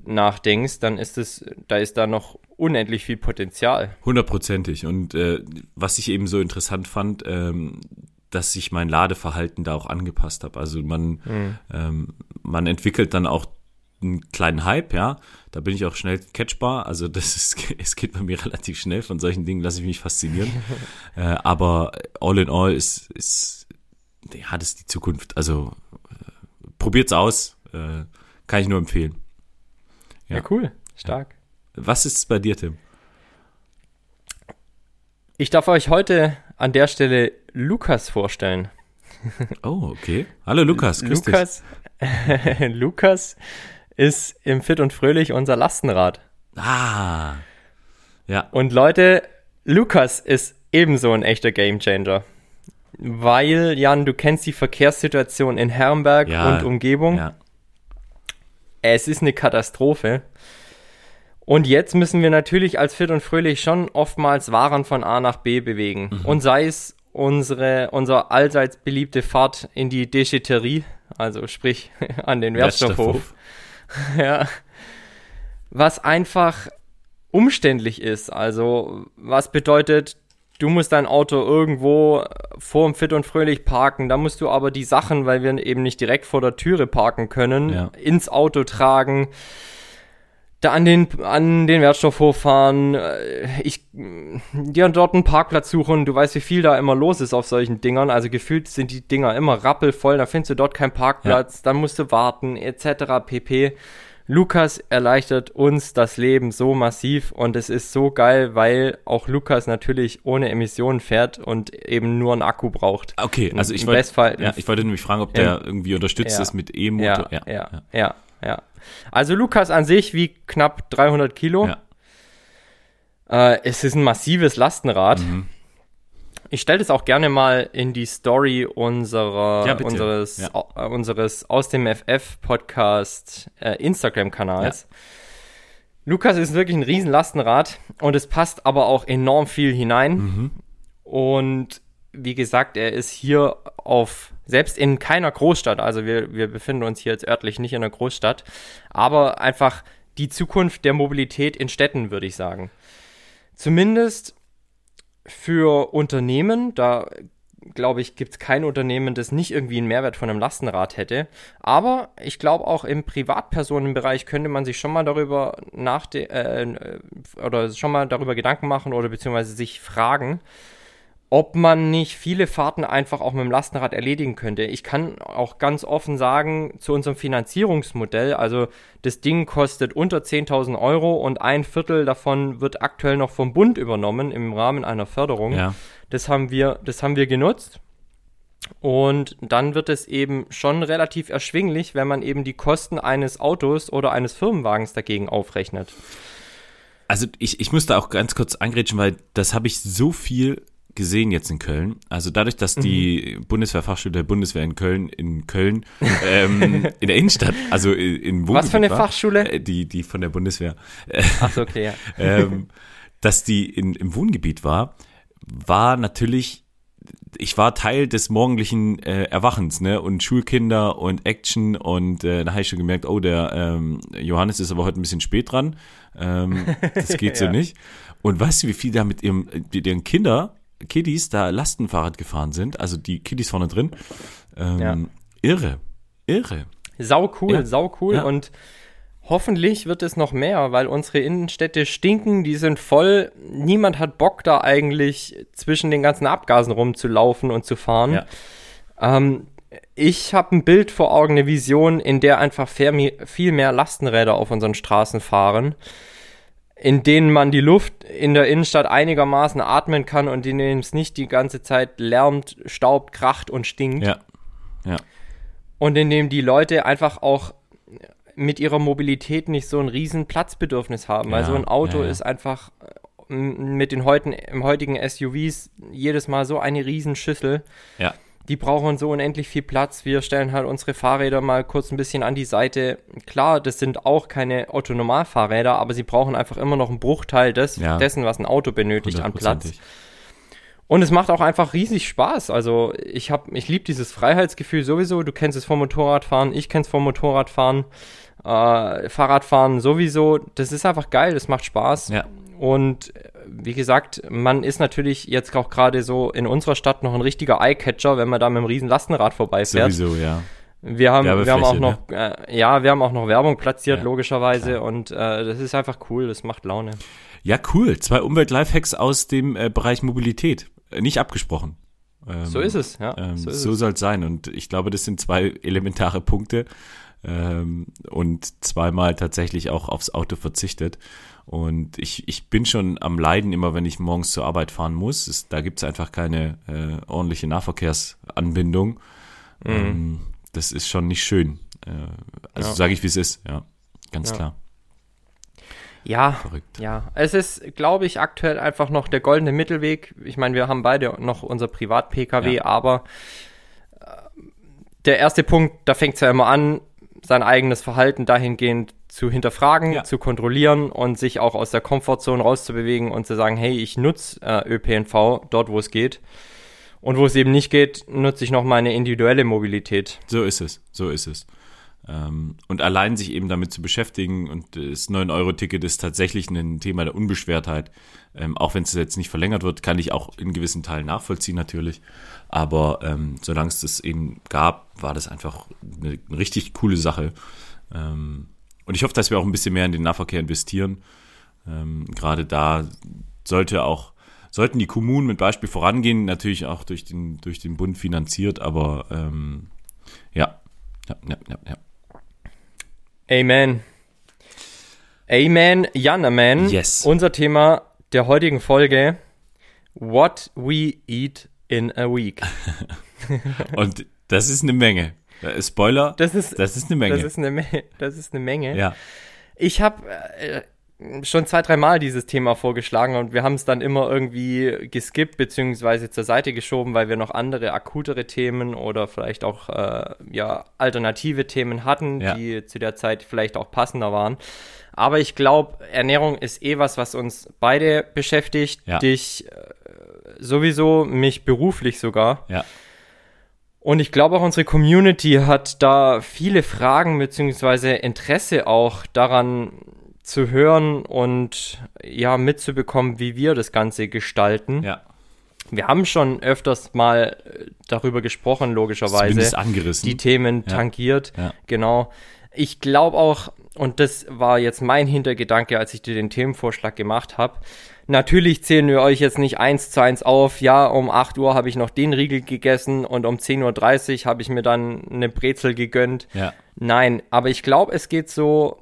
nachdenkst, dann ist es, da ist da noch unendlich viel Potenzial. Hundertprozentig. Und äh, was ich eben so interessant fand, ähm, dass ich mein Ladeverhalten da auch angepasst habe. Also man, ähm, man entwickelt dann auch einen kleinen Hype, ja. Da bin ich auch schnell catchbar. Also das ist, es geht bei mir relativ schnell. Von solchen Dingen lasse ich mich faszinieren. äh, aber all in all ist, ist, ja, das ist die Zukunft. Also äh, probiert's aus. Äh, kann ich nur empfehlen. Ja, Ja. cool. Stark. Was ist es bei dir, Tim? Ich darf euch heute an der Stelle Lukas vorstellen. Oh, okay. Hallo Lukas, grüß dich. Lukas, Lukas ist im Fit und Fröhlich unser Lastenrad. Ah. Ja. Und Leute, Lukas ist ebenso ein echter Gamechanger. Weil, Jan, du kennst die Verkehrssituation in Herrenberg Ja, und Umgebung. Ja. Es ist eine Katastrophe. Und jetzt müssen wir natürlich als Fit und Fröhlich schon oftmals Waren von A nach B bewegen. Mhm. Und sei es unsere, unser allseits beliebte Fahrt in die Déchetterie, also sprich an den Wertstoffhof. Ja. Was einfach umständlich ist. Also, was bedeutet, du musst dein Auto irgendwo vorm Fit und Fröhlich parken. Da musst du aber die Sachen, weil wir eben nicht direkt vor der Türe parken können, Ja. ins Auto tragen. Da an den, an den Wertstoffhof fahren, äh, ich, dir dort einen Parkplatz suchen, du weißt, wie viel da immer los ist auf solchen Dingern, also gefühlt sind die Dinger immer rappelvoll, da findest du dort keinen Parkplatz, dann musst du warten, etc. pp. Lukas erleichtert uns das Leben so massiv und es ist so geil, weil auch Lukas natürlich ohne Emissionen fährt und eben nur einen Akku braucht. Okay, also ich wollte, ja, ich wollte nämlich fragen, ob der irgendwie unterstützt Ja. ist mit E-Motor. Ja, ja, ja, ja, Also Lukas an sich wiegt knapp 300 Kilo. Ja. Äh, es ist ein massives Lastenrad. Mhm. Ich stelle das auch gerne mal in die Story unserer, Ja, unseres, Ja. au- äh, unseres aus dem FF Podcast äh, Instagram-Kanals. Lukas ist wirklich ein riesen Lastenrad und es passt aber auch enorm viel hinein. Mhm. Und wie gesagt, er ist hier auf selbst in keiner Großstadt, also wir, wir befinden uns hier jetzt örtlich nicht in einer Großstadt, aber einfach die Zukunft der Mobilität in Städten, würde ich sagen. Zumindest für Unternehmen, da glaube ich, gibt es kein Unternehmen, das nicht irgendwie einen Mehrwert von einem Lastenrad hätte. Aber ich glaube auch im Privatpersonenbereich könnte man sich schon mal darüber nachde äh, oder schon mal darüber Gedanken machen oder beziehungsweise sich fragen, ob man nicht viele Fahrten einfach auch mit dem Lastenrad erledigen könnte. Ich kann auch ganz offen sagen, zu unserem Finanzierungsmodell, also das Ding kostet unter 10.000 Euro und ein Viertel davon wird aktuell noch vom Bund übernommen im Rahmen einer Förderung. Ja. Das haben wir, das haben wir genutzt. Und dann wird es eben schon relativ erschwinglich, wenn man eben die Kosten eines Autos oder eines Firmenwagens dagegen aufrechnet. Also ich, ich musste auch ganz kurz eingrätschen, weil das habe ich so viel gesehen jetzt in Köln. Also dadurch, dass die mhm. Bundeswehrfachschule der Bundeswehr in Köln, in Köln, ähm, in der Innenstadt, also in Wohngebiet Was für eine war, Fachschule? Äh, die, die von der Bundeswehr. Ach so, okay, ja. ähm, dass die in, im Wohngebiet war, war natürlich, ich war Teil des morgendlichen äh, Erwachens, ne? Und Schulkinder und Action und äh, da habe ich schon gemerkt, oh, der ähm, Johannes ist aber heute ein bisschen spät dran. Ähm, das geht so ja. nicht. Und weißt du, wie viel da mit ihrem, mit ihren Kinder Kiddies da Lastenfahrrad gefahren sind, also die Kiddies vorne drin. Ähm, ja. Irre, irre. Sau cool, ja. sau cool ja. und hoffentlich wird es noch mehr, weil unsere Innenstädte stinken, die sind voll. Niemand hat Bock da eigentlich zwischen den ganzen Abgasen rumzulaufen und zu fahren. Ja. Ähm, ich habe ein Bild vor Augen, eine Vision, in der einfach viel mehr Lastenräder auf unseren Straßen fahren in denen man die Luft in der Innenstadt einigermaßen atmen kann und in denen es nicht die ganze Zeit lärmt, staubt, kracht und stinkt. Ja. Ja. Und in dem die Leute einfach auch mit ihrer Mobilität nicht so ein riesen Platzbedürfnis haben. Ja, weil so ein Auto ja, ja. ist einfach äh, mit den heutigen, im heutigen SUVs jedes Mal so eine Riesenschüssel. Ja die brauchen so unendlich viel Platz. Wir stellen halt unsere Fahrräder mal kurz ein bisschen an die Seite. Klar, das sind auch keine Autonomalfahrräder, aber sie brauchen einfach immer noch einen Bruchteil des, ja. dessen, was ein Auto benötigt an Platz. Und es macht auch einfach riesig Spaß. Also ich habe, ich liebe dieses Freiheitsgefühl sowieso. Du kennst es vom Motorradfahren, ich kenne es vom Motorradfahren, äh, Fahrradfahren sowieso. Das ist einfach geil, das macht Spaß. Ja. Und wie gesagt, man ist natürlich jetzt auch gerade so in unserer Stadt noch ein richtiger Eyecatcher, wenn man da mit einem riesen Lastenrad vorbeifährt. Sowieso, ja. Wir haben, wir haben auch noch, ne? äh, ja, wir haben auch noch Werbung platziert, ja, logischerweise. Klar. Und äh, das ist einfach cool, das macht Laune. Ja, cool. Zwei Umwelt-Lifehacks aus dem äh, Bereich Mobilität. Äh, nicht abgesprochen. Ähm, so ist es, ja. Ähm, so, so soll es sein. Und ich glaube, das sind zwei elementare Punkte. Ähm, und zweimal tatsächlich auch aufs Auto verzichtet. Und ich, ich bin schon am Leiden immer, wenn ich morgens zur Arbeit fahren muss. Es, da gibt es einfach keine äh, ordentliche Nahverkehrsanbindung. Mhm. Ähm, das ist schon nicht schön. Äh, also ja. sage ich, wie es ist, ja, ganz ja. klar. Ja, Verrückt. ja. Es ist, glaube ich, aktuell einfach noch der goldene Mittelweg. Ich meine, wir haben beide noch unser Privat-Pkw, ja. aber äh, der erste Punkt, da fängt es ja immer an, sein eigenes Verhalten dahingehend zu hinterfragen, ja. zu kontrollieren und sich auch aus der Komfortzone rauszubewegen und zu sagen, hey, ich nutze äh, ÖPNV dort, wo es geht. Und wo es eben nicht geht, nutze ich noch meine individuelle Mobilität. So ist es, so ist es. Ähm, und allein sich eben damit zu beschäftigen und das 9-Euro-Ticket ist tatsächlich ein Thema der Unbeschwertheit. Ähm, auch wenn es jetzt nicht verlängert wird, kann ich auch in gewissen Teilen nachvollziehen natürlich. Aber ähm, solange es das eben gab, war das einfach eine, eine richtig coole Sache. Ähm, und ich hoffe, dass wir auch ein bisschen mehr in den Nahverkehr investieren. Ähm, gerade da sollte auch, sollten die Kommunen mit Beispiel vorangehen, natürlich auch durch den, durch den Bund finanziert, aber ähm, ja. ja, ja, ja, ja. Amen. Amen, Jan, Amen. Yes. Unser Thema der heutigen Folge: What we eat in a week. Und das ist eine Menge. Äh, Spoiler, das ist, das ist eine Menge. Das ist eine, das ist eine Menge. Ja. Ich habe äh, schon zwei, dreimal dieses Thema vorgeschlagen und wir haben es dann immer irgendwie geskippt beziehungsweise zur Seite geschoben, weil wir noch andere akutere Themen oder vielleicht auch äh, ja, alternative Themen hatten, ja. die zu der Zeit vielleicht auch passender waren. Aber ich glaube, Ernährung ist eh was, was uns beide beschäftigt. Ja. Dich äh, sowieso, mich beruflich sogar. Ja. Und ich glaube auch unsere Community hat da viele Fragen beziehungsweise Interesse auch daran zu hören und ja mitzubekommen, wie wir das Ganze gestalten. Ja. Wir haben schon öfters mal äh, darüber gesprochen, logischerweise. Zumindest angerissen. Die Themen Ja. tangiert. Ja. Genau. Ich glaube auch, und das war jetzt mein Hintergedanke, als ich dir den Themenvorschlag gemacht habe. Natürlich zählen wir euch jetzt nicht eins zu eins auf. Ja, um 8 Uhr habe ich noch den Riegel gegessen und um 10.30 Uhr habe ich mir dann eine Brezel gegönnt. Ja. Nein, aber ich glaube, es geht so,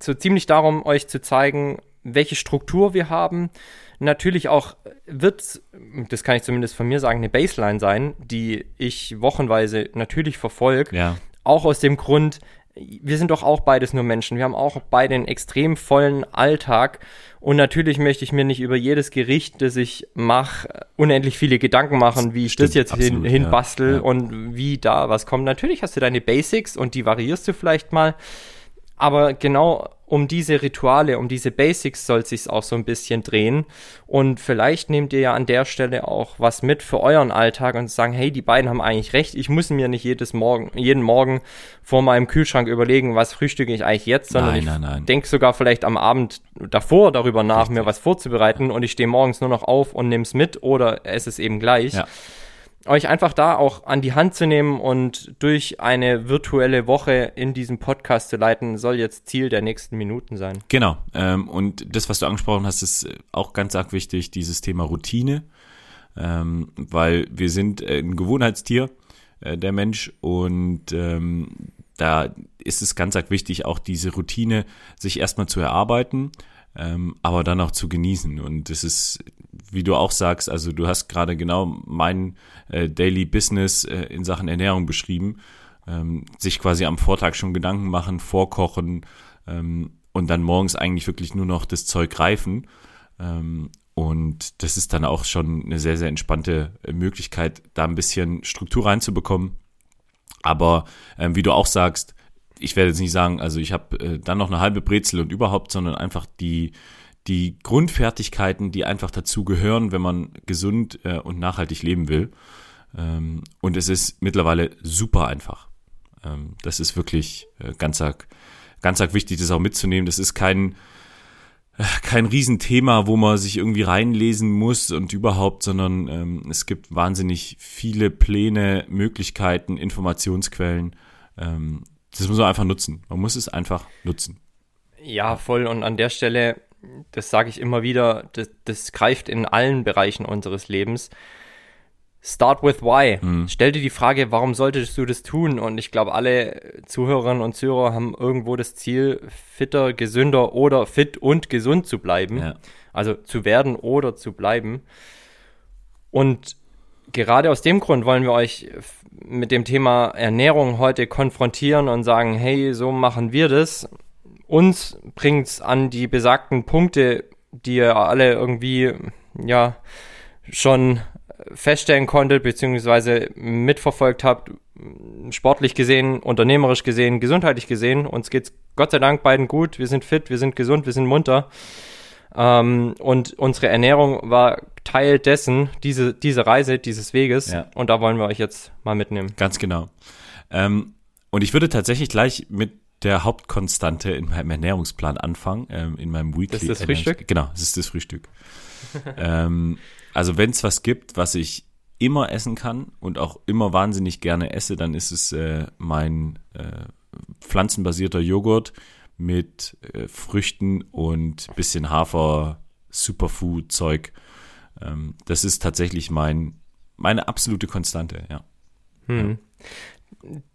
so ziemlich darum, euch zu zeigen, welche Struktur wir haben. Natürlich auch wird, das kann ich zumindest von mir sagen, eine Baseline sein, die ich wochenweise natürlich verfolge. Ja. Auch aus dem Grund, wir sind doch auch beides nur Menschen. Wir haben auch beide einen extrem vollen Alltag. Und natürlich möchte ich mir nicht über jedes Gericht, das ich mache, unendlich viele Gedanken machen, wie ich Stimmt, das jetzt hin, absolut, hinbastel ja, ja. und wie da was kommt. Natürlich hast du deine Basics und die variierst du vielleicht mal. Aber genau um diese Rituale, um diese Basics soll es sich auch so ein bisschen drehen. Und vielleicht nehmt ihr ja an der Stelle auch was mit für euren Alltag und sagen, hey, die beiden haben eigentlich recht. Ich muss mir nicht jedes Morgen, jeden Morgen vor meinem Kühlschrank überlegen, was frühstücke ich eigentlich jetzt, sondern Nein, ich nein, nein. denke sogar vielleicht am Abend davor darüber nach, mir was vorzubereiten und ich stehe morgens nur noch auf und nehme es mit oder esse es eben gleich Ja. Euch einfach da auch an die Hand zu nehmen und durch eine virtuelle Woche in diesem Podcast zu leiten, soll jetzt Ziel der nächsten Minuten sein. Genau. Ähm, und das, was du angesprochen hast, ist äh, auch ganz arg wichtig, dieses Thema Routine. Ähm, weil wir sind äh, ein Gewohnheitstier, äh, der Mensch, und ähm, da ist es ganz arg wichtig, auch diese Routine sich erstmal zu erarbeiten, ähm, aber dann auch zu genießen. Und das ist, wie du auch sagst, also du hast gerade genau mein äh, Daily Business äh, in Sachen Ernährung beschrieben. Ähm, sich quasi am Vortag schon Gedanken machen, vorkochen ähm, und dann morgens eigentlich wirklich nur noch das Zeug reifen. Ähm, und das ist dann auch schon eine sehr, sehr entspannte äh, Möglichkeit, da ein bisschen Struktur reinzubekommen. Aber ähm, wie du auch sagst, ich werde jetzt nicht sagen, also ich habe äh, dann noch eine halbe Brezel und überhaupt, sondern einfach die, die Grundfertigkeiten, die einfach dazu gehören, wenn man gesund äh, und nachhaltig leben will. Ähm, und es ist mittlerweile super einfach. Ähm, das ist wirklich äh, ganz ganz wichtig, das auch mitzunehmen. Das ist kein, äh, kein Riesenthema, wo man sich irgendwie reinlesen muss und überhaupt, sondern ähm, es gibt wahnsinnig viele Pläne, Möglichkeiten, Informationsquellen. Ähm, das muss man einfach nutzen. Man muss es einfach nutzen. Ja, voll. Und an der Stelle, das sage ich immer wieder, das, das greift in allen Bereichen unseres Lebens. Start with why. Stell dir die Frage, warum solltest du das tun? Und ich glaube, alle Zuhörerinnen und Zuhörer haben irgendwo das Ziel, fitter, gesünder oder fit und gesund zu bleiben. Ja. Also zu werden oder zu bleiben. Und gerade aus dem Grund wollen wir euch mit dem Thema Ernährung heute konfrontieren und sagen, hey, so machen wir das. Uns bringt's an die besagten Punkte, die ihr alle irgendwie, ja, schon feststellen konntet, beziehungsweise mitverfolgt habt, sportlich gesehen, unternehmerisch gesehen, gesundheitlich gesehen. Uns geht's Gott sei Dank beiden gut. Wir sind fit, wir sind gesund, wir sind munter. Ähm, und unsere Ernährung war Teil dessen, diese, diese Reise, dieses Weges. Ja. Und da wollen wir euch jetzt mal mitnehmen. Ganz genau. Ähm, und ich würde tatsächlich gleich mit der Hauptkonstante in meinem Ernährungsplan anfangen, ähm, in meinem Weekly. Das ist das Frühstück? Genau, das ist das Frühstück. ähm, also wenn es was gibt, was ich immer essen kann und auch immer wahnsinnig gerne esse, dann ist es äh, mein äh, pflanzenbasierter Joghurt mit äh, Früchten und bisschen Hafer, Superfood-Zeug. Ähm, das ist tatsächlich mein, meine absolute Konstante, ja. Hm.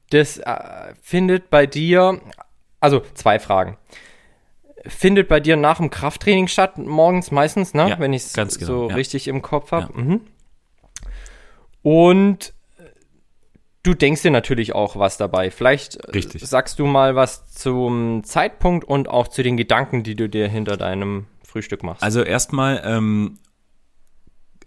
Das äh, findet bei dir, also zwei Fragen. Findet bei dir nach dem Krafttraining statt, morgens meistens, ne? Ja, Wenn ich es genau, so ja. richtig im Kopf habe. Mhm. Und du denkst dir natürlich auch was dabei. Vielleicht äh, Richtig. sagst du mal was zum Zeitpunkt und auch zu den Gedanken, die du dir hinter deinem Frühstück machst. Also erstmal ähm,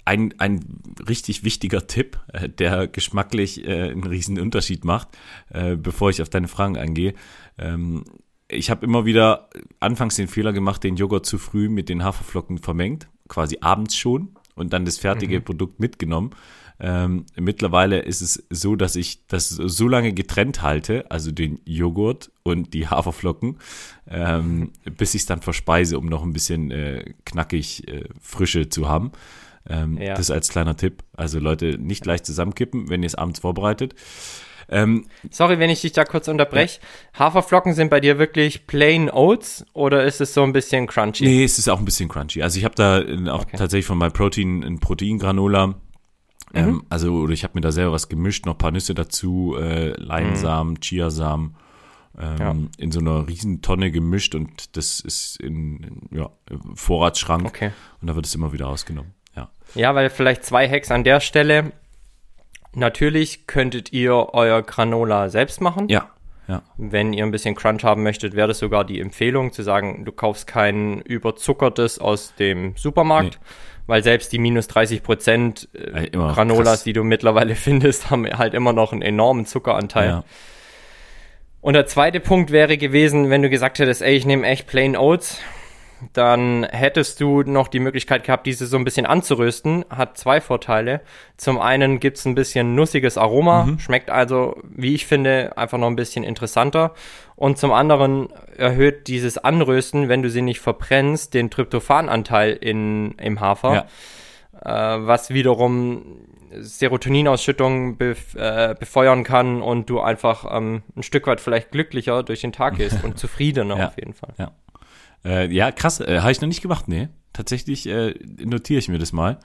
ein, ein richtig wichtiger Tipp, äh, der geschmacklich äh, einen riesen Unterschied macht, äh, bevor ich auf deine Fragen eingehe. Ähm, ich habe immer wieder anfangs den Fehler gemacht, den Joghurt zu früh mit den Haferflocken vermengt, quasi abends schon und dann das fertige Produkt mitgenommen. Ähm, mittlerweile ist es so, dass ich das so lange getrennt halte, also den Joghurt und die Haferflocken, ähm, bis ich es dann verspeise, um noch ein bisschen äh, knackig äh, Frische zu haben. Ähm, ja. Das als kleiner Tipp. Also Leute, nicht leicht zusammenkippen, wenn ihr es abends vorbereitet. Ähm, Sorry, wenn ich dich da kurz unterbreche. Ja. Haferflocken sind bei dir wirklich plain Oats oder ist es so ein bisschen crunchy? Nee, es ist auch ein bisschen crunchy. Also ich habe da auch okay. tatsächlich von MyProtein ein Proteingranola. Ähm, mhm. also, oder ich habe mir da selber was gemischt, noch ein paar Nüsse dazu, äh, Leinsamen, mhm. Chiasamen. Ähm, ja. in so einer riesen Tonne gemischt und das ist in, ja, Vorratsschrank okay. und da wird es immer wieder ausgenommen. Ja. ja, weil vielleicht zwei Hacks an der Stelle. Natürlich könntet ihr euer Granola selbst machen. Ja. Ja. Wenn ihr ein bisschen Crunch haben möchtet, wäre das sogar die Empfehlung zu sagen, du kaufst kein überzuckertes aus dem Supermarkt, nee. Weil selbst die minus 30 Prozent äh, Granolas, krass. die du mittlerweile findest, haben halt immer noch einen enormen Zuckeranteil. Ja. Und der zweite Punkt wäre gewesen, wenn du gesagt hättest, ey, ich nehme echt Plain Oats, dann hättest du noch die Möglichkeit gehabt, diese so ein bisschen anzurösten. Hat zwei Vorteile. Zum einen gibt's ein bisschen nussiges Aroma, mhm. schmeckt also, wie ich finde, einfach noch ein bisschen interessanter. Und zum anderen erhöht dieses Anrösten, wenn du sie nicht verbrennst, den Tryptophananteil in, im Hafer, ja. äh, was wiederum Serotoninausschüttung bef äh, befeuern kann und du einfach ähm, ein Stück weit vielleicht glücklicher durch den Tag gehst und zufriedener ja. auf jeden Fall. Ja. Äh, ja, krass, äh, habe ich noch nicht gemacht, nee. Tatsächlich äh, notiere ich mir das mal.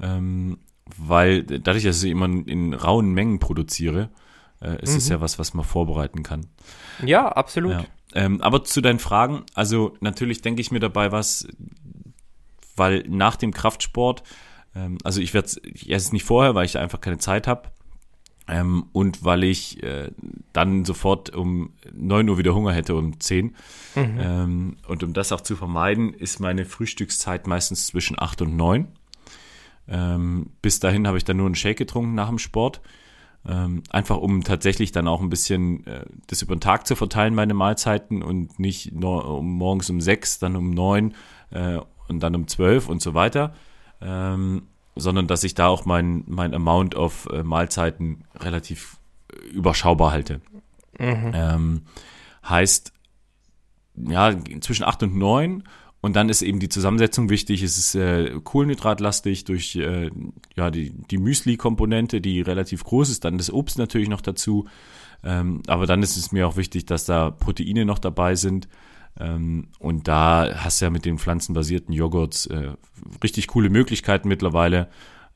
Ähm, weil dadurch, dass ich immer in rauen Mengen produziere, äh, ist mhm. es ja was, was man vorbereiten kann. Ja, absolut. Ja. Ähm, aber zu deinen Fragen, also natürlich denke ich mir dabei was, weil nach dem Kraftsport, ähm, also ich werde ich esse es nicht vorher, weil ich einfach keine Zeit habe. Ähm, und weil ich äh, dann sofort um 9 Uhr wieder Hunger hätte, um 10. Mhm. Ähm, und um das auch zu vermeiden, ist meine Frühstückszeit meistens zwischen 8 und 9. Ähm, bis dahin habe ich dann nur einen Shake getrunken nach dem Sport. Ähm, einfach um tatsächlich dann auch ein bisschen äh, das über den Tag zu verteilen, meine Mahlzeiten und nicht nur um, morgens um 6, dann um 9 äh, und dann um 12 und so weiter. Ähm, sondern dass ich da auch mein, mein Amount of äh, Mahlzeiten relativ äh, überschaubar halte. Mhm. Ähm, heißt, ja, zwischen 8 und 9 und dann ist eben die Zusammensetzung wichtig. Es ist äh, kohlenhydratlastig durch äh, ja, die, die Müsli-Komponente, die relativ groß ist. Dann das Obst natürlich noch dazu. Ähm, aber dann ist es mir auch wichtig, dass da Proteine noch dabei sind. Ähm, und da hast du ja mit den pflanzenbasierten Joghurts äh, richtig coole Möglichkeiten mittlerweile.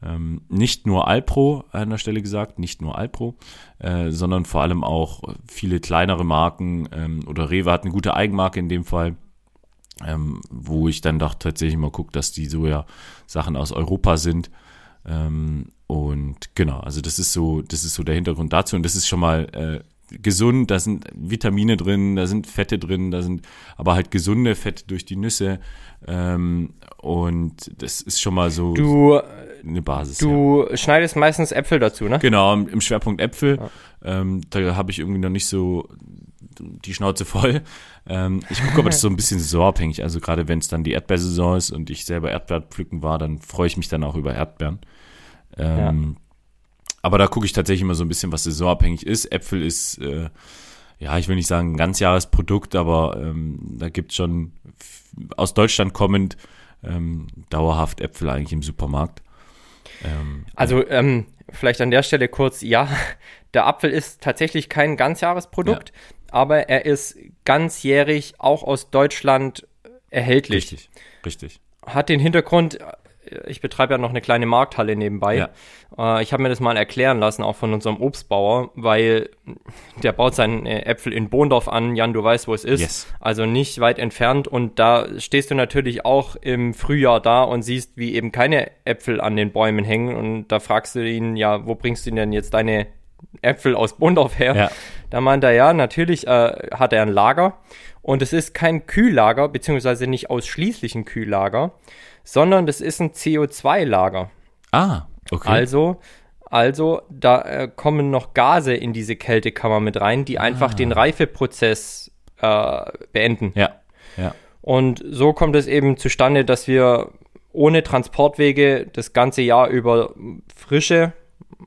Ähm, nicht nur Alpro an der Stelle gesagt, nicht nur Alpro, äh, sondern vor allem auch viele kleinere Marken ähm, oder Rewe hat eine gute Eigenmarke in dem Fall, ähm, wo ich dann doch tatsächlich mal gucke, dass die so ja Sachen aus Europa sind. Ähm, und genau, also das ist so, das ist so der Hintergrund dazu und das ist schon mal äh, gesund, da sind Vitamine drin, da sind Fette drin, da sind aber halt gesunde Fette durch die Nüsse. Ähm, und das ist schon mal so du, eine Basis. Du ja. schneidest meistens Äpfel dazu, ne? Genau, im Schwerpunkt Äpfel. Ja. Ähm, da habe ich irgendwie noch nicht so die Schnauze voll. Ähm, ich gucke aber das ist so ein bisschen saisonabhängig. Also gerade wenn es dann die Erdbeersaison ist und ich selber Erdbeeren pflücken war, dann freue ich mich dann auch über Erdbeeren. Ähm, ja. Aber da gucke ich tatsächlich immer so ein bisschen, was saisonabhängig ist. Äpfel ist, äh, ja, ich will nicht sagen ein Ganzjahresprodukt, aber ähm, da gibt es schon aus Deutschland kommend ähm, dauerhaft Äpfel eigentlich im Supermarkt. Ähm, also ähm, vielleicht an der Stelle kurz, ja, der Apfel ist tatsächlich kein Ganzjahresprodukt, ja. aber er ist ganzjährig auch aus Deutschland erhältlich. Richtig, richtig. Hat den Hintergrund, ich betreibe ja noch eine kleine Markthalle nebenbei. Ja. Äh, ich habe mir das mal erklären lassen, auch von unserem Obstbauer, weil der baut seine Äpfel in Bohndorf an. Jan, du weißt, wo es ist. Yes. Also nicht weit entfernt. Und da stehst du natürlich auch im Frühjahr da und siehst, wie eben keine Äpfel an den Bäumen hängen. Und da fragst du ihn, ja, wo bringst du denn jetzt deine Äpfel aus Bohndorf her? Ja. Da meint er, ja, natürlich äh, hat er ein Lager. Und es ist kein Kühllager, beziehungsweise nicht ausschließlich ein Kühllager, sondern das ist ein CO2-Lager. Ah, okay. Also, also da äh, kommen noch Gase in diese Kältekammer mit rein, die einfach ah. den Reifeprozess äh, beenden. Ja, ja. Und so kommt es eben zustande, dass wir ohne Transportwege das ganze Jahr über frische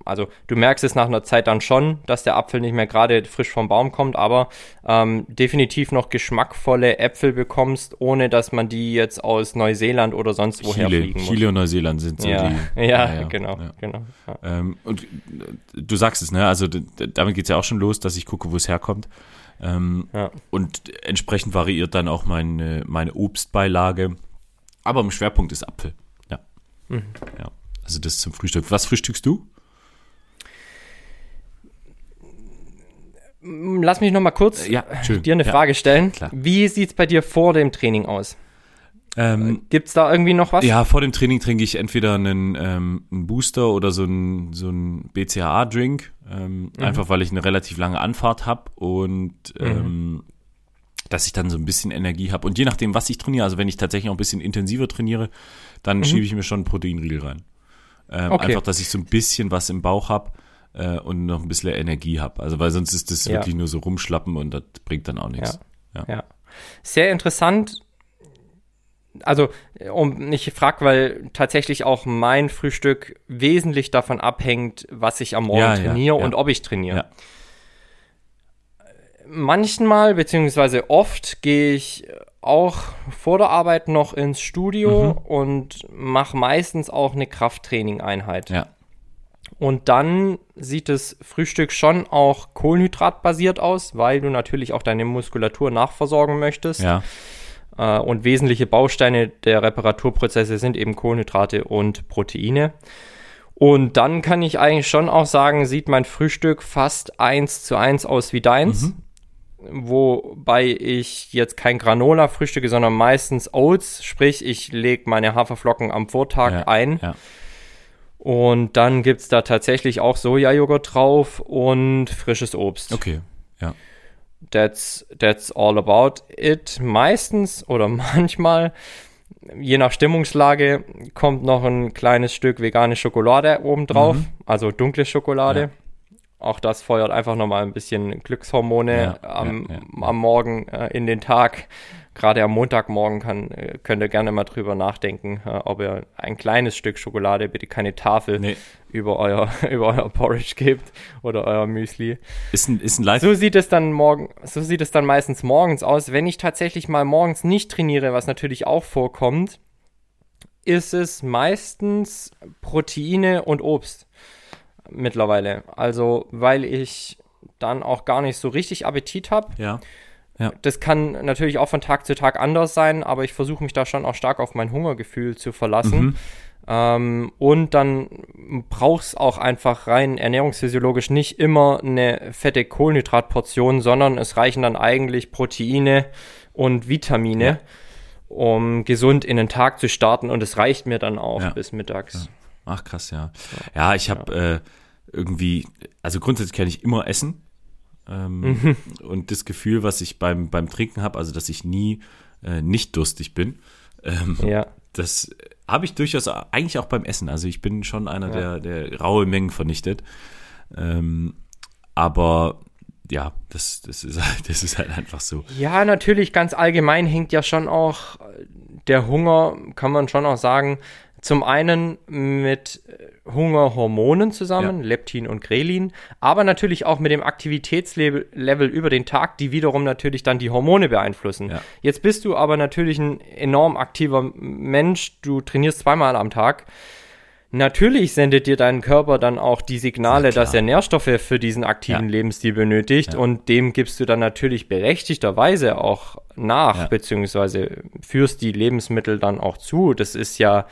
Also du merkst es nach einer Zeit dann schon, dass der Apfel nicht mehr gerade frisch vom Baum kommt, aber ähm, definitiv noch geschmackvolle Äpfel bekommst, ohne dass man die jetzt aus Neuseeland oder sonst woher Chile, fliegen muss. Chile und Neuseeland sind so ja. die. Ja, ja, genau, ja. genau. Ja. Ähm, und äh, du sagst es, ne? Also damit geht es ja auch schon los, dass ich gucke, wo es herkommt. Ähm, und entsprechend variiert dann auch meine, meine Obstbeilage. Aber im Schwerpunkt ist Apfel. Ja. Mhm. ja. Also das zum Frühstück. Was frühstückst du? Lass mich noch mal kurz ja, dir eine ja, Frage stellen. Klar. Wie sieht es bei dir vor dem Training aus? Ähm, Gibt es da irgendwie noch was? Ja, vor dem Training trinke ich entweder einen, ähm, einen Booster oder so einen, so einen BCAA-Drink. Ähm, mhm. Einfach weil ich eine relativ lange Anfahrt habe und mhm. Ähm, dass ich dann so ein bisschen Energie habe. Und je nachdem, was ich trainiere, also wenn ich tatsächlich auch ein bisschen intensiver trainiere, dann mhm. schiebe ich mir schon einen Proteinriegel rein. Ähm, okay. Einfach, dass ich so ein bisschen was im Bauch habe äh, und noch ein bisschen Energie habe. Also weil sonst ist das ja. wirklich nur so rumschlappen und das bringt dann auch nichts. Ja. ja. Sehr interessant. Also, um ich frage, weil tatsächlich auch mein Frühstück wesentlich davon abhängt, was ich am Morgen ja, trainiere und ob ich trainiere. Manchmal, beziehungsweise oft, gehe ich auch vor der Arbeit noch ins Studio mhm. und mache meistens auch eine Krafttraining-Einheit. Ja. Und dann sieht das Frühstück schon auch kohlenhydratbasiert aus, weil du natürlich auch deine Muskulatur nachversorgen möchtest. Ja. Äh, und wesentliche Bausteine der Reparaturprozesse sind eben Kohlenhydrate und Proteine. Und dann kann ich eigentlich schon auch sagen, sieht mein Frühstück fast eins zu eins aus wie deins. Mhm. Wobei ich jetzt kein Granola frühstücke, sondern meistens Oats, sprich ich lege meine Haferflocken am Vortag ja, ein. Ja und dann gibt es da tatsächlich auch Sojajoghurt drauf und frisches Obst. Okay, ja. That's, that's all about it. Meistens oder manchmal, je nach Stimmungslage, kommt noch ein kleines Stück vegane Schokolade oben drauf, mhm. also dunkle Schokolade. Ja. Auch das feuert einfach nochmal ein bisschen Glückshormone ja, am, ja, am Morgen äh, in den Tag gerade am Montagmorgen kann, äh, könnt ihr gerne mal drüber nachdenken, äh, ob ihr ein kleines Stück Schokolade, bitte keine Tafel, nee. über, euer, über euer Porridge gebt oder euer Müsli. Ist ein, ist ein Live so sieht es dann morgen, so sieht es dann meistens morgens aus. Wenn ich tatsächlich mal morgens nicht trainiere, was natürlich auch vorkommt, ist es meistens Proteine und Obst mittlerweile. Also, weil ich dann auch gar nicht so richtig Appetit habe. Ja. Ja. Das kann natürlich auch von Tag zu Tag anders sein, aber ich versuche mich da schon auch stark auf mein Hungergefühl zu verlassen. Mhm. Ähm, und dann brauchst auch einfach rein ernährungsphysiologisch nicht immer eine fette Kohlenhydratportion, sondern es reichen dann eigentlich Proteine und Vitamine, ja. um gesund in den Tag zu starten. Und es reicht mir dann auch ja. bis mittags. Ach krass, ja. Ja, ich habe äh, irgendwie, also grundsätzlich kann ich immer essen. Ähm, mhm. Und das Gefühl, was ich beim, beim Trinken habe, also dass ich nie äh, nicht durstig bin, ähm, ja. das habe ich durchaus eigentlich auch beim Essen. Also ich bin schon einer, ja. der, der raue Mengen vernichtet. Ähm, aber ja, das, das, ist halt, das ist halt einfach so. Ja, natürlich, ganz allgemein hängt ja schon auch der Hunger, kann man schon auch sagen, zum einen mit Hungerhormonen zusammen, ja. Leptin und Grelin, aber natürlich auch mit dem Aktivitätslevel über den Tag, die wiederum natürlich dann die Hormone beeinflussen. Ja. Jetzt bist du aber natürlich ein enorm aktiver Mensch, du trainierst zweimal am Tag. Natürlich sendet dir dein Körper dann auch die Signale, dass er Nährstoffe für diesen aktiven ja. Lebensstil benötigt und dem gibst du dann natürlich berechtigterweise auch nach, beziehungsweise führst die Lebensmittel dann auch zu. Das ist ja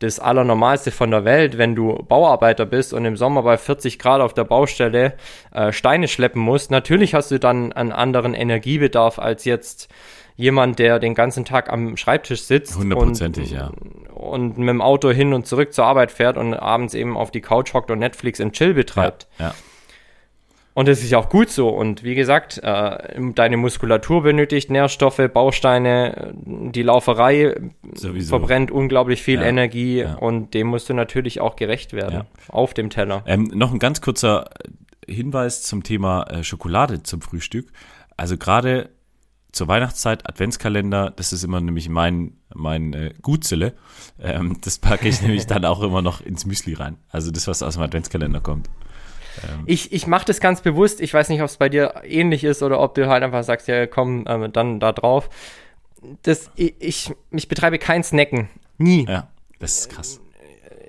das Allernormalste von der Welt, wenn du Bauarbeiter bist und im Sommer bei 40 Grad auf der Baustelle äh, Steine schleppen musst. Natürlich hast du dann einen anderen Energiebedarf als jetzt jemand, der den ganzen Tag am Schreibtisch sitzt. Hundertprozentig, ja. Und mit dem Auto hin und zurück zur Arbeit fährt und abends eben auf die Couch hockt und Netflix und Chill betreibt. Ja, ja. Und das ist ja auch gut so. Und wie gesagt, äh, deine Muskulatur benötigt Nährstoffe, Bausteine, die Lauferei Sowieso. verbrennt unglaublich viel ja, Energie ja. und dem musst du natürlich auch gerecht werden ja. auf dem Teller. Ähm, noch ein ganz kurzer Hinweis zum Thema äh, Schokolade zum Frühstück. Also gerade zur Weihnachtszeit Adventskalender, das ist immer nämlich mein, mein äh, Gutzele. Ähm, das packe ich nämlich dann auch immer noch ins Müsli rein. Also das, was aus dem Adventskalender kommt. Ähm. Ich, ich mache das ganz bewusst. Ich weiß nicht, ob es bei dir ähnlich ist oder ob du halt einfach sagst, ja, komm, äh, dann da drauf. Das, ich, ich, ich betreibe kein Snacken. Nie. Ja, das ist krass.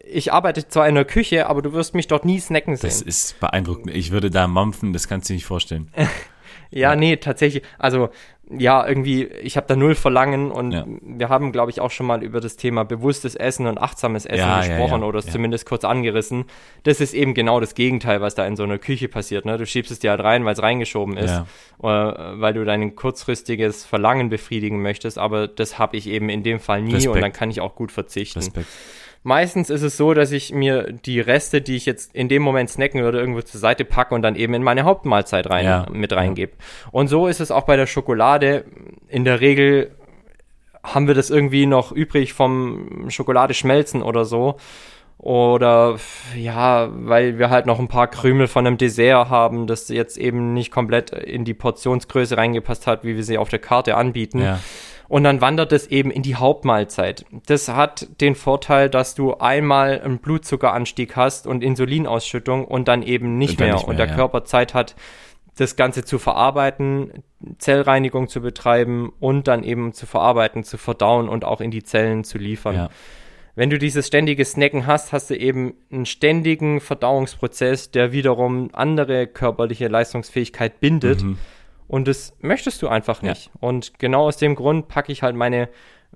Ich arbeite zwar in der Küche, aber du wirst mich dort nie snacken sehen. Das ist beeindruckend. Ich würde da mampfen, das kannst du dir nicht vorstellen. ja, nee, tatsächlich. Also ja, irgendwie, ich habe da null Verlangen und ja. wir haben, glaube ich, auch schon mal über das Thema bewusstes Essen und achtsames Essen ja, gesprochen ja, oder es zumindest kurz angerissen. Das ist eben genau das Gegenteil, was da in so einer Küche passiert. Ne? Du schiebst es dir halt rein, weil es reingeschoben ist, oder weil du dein kurzfristiges Verlangen befriedigen möchtest, aber das habe ich eben in dem Fall nie Respekt. und dann kann ich auch gut verzichten. Respekt. Meistens ist es so, dass ich mir die Reste, die ich jetzt in dem Moment snacken würde, irgendwo zur Seite packe und dann eben in meine Hauptmahlzeit rein, ja. mit reingebe. Und so ist es auch bei der Schokolade. In der Regel haben wir das irgendwie noch übrig vom Schokolade schmelzen oder so. Oder ja, weil wir halt noch ein paar Krümel von einem Dessert haben, das jetzt eben nicht komplett in die Portionsgröße reingepasst hat, wie wir sie auf der Karte anbieten. Ja und dann wandert es eben in die Hauptmahlzeit. Das hat den Vorteil, dass du einmal einen Blutzuckeranstieg hast und Insulinausschüttung und dann eben nicht, dann mehr. nicht mehr. Und der ja. Körper Zeit hat, das Ganze zu verarbeiten, Zellreinigung zu betreiben und dann eben zu verarbeiten, zu verdauen und auch in die Zellen zu liefern. Ja. Wenn du dieses ständige Snacken hast, hast du eben einen ständigen Verdauungsprozess, der wiederum andere körperliche Leistungsfähigkeit bindet. Mhm und das möchtest du einfach nicht. Ja. Und genau aus dem Grund packe ich halt meine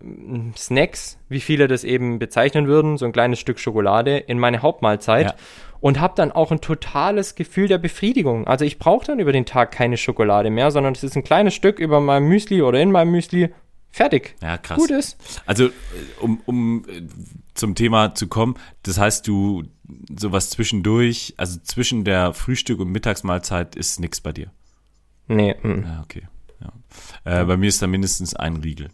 mm, Snacks, wie viele das eben bezeichnen würden, so ein kleines Stück Schokolade in meine Hauptmahlzeit ja. und habe dann auch ein totales Gefühl der Befriedigung. Also ich brauche dann über den Tag keine Schokolade mehr, sondern es ist ein kleines Stück über meinem Müsli oder in meinem Müsli. Fertig. Ja, krass. Gut ist. Also, um, um äh, zum Thema zu kommen, das heißt, du sowas zwischendurch, also zwischen der Frühstück- und Mittagsmahlzeit ist nichts bei dir. Nee. Mm. Ja, okay. Ja. Äh, bei mir ist da mindestens ein Riegel.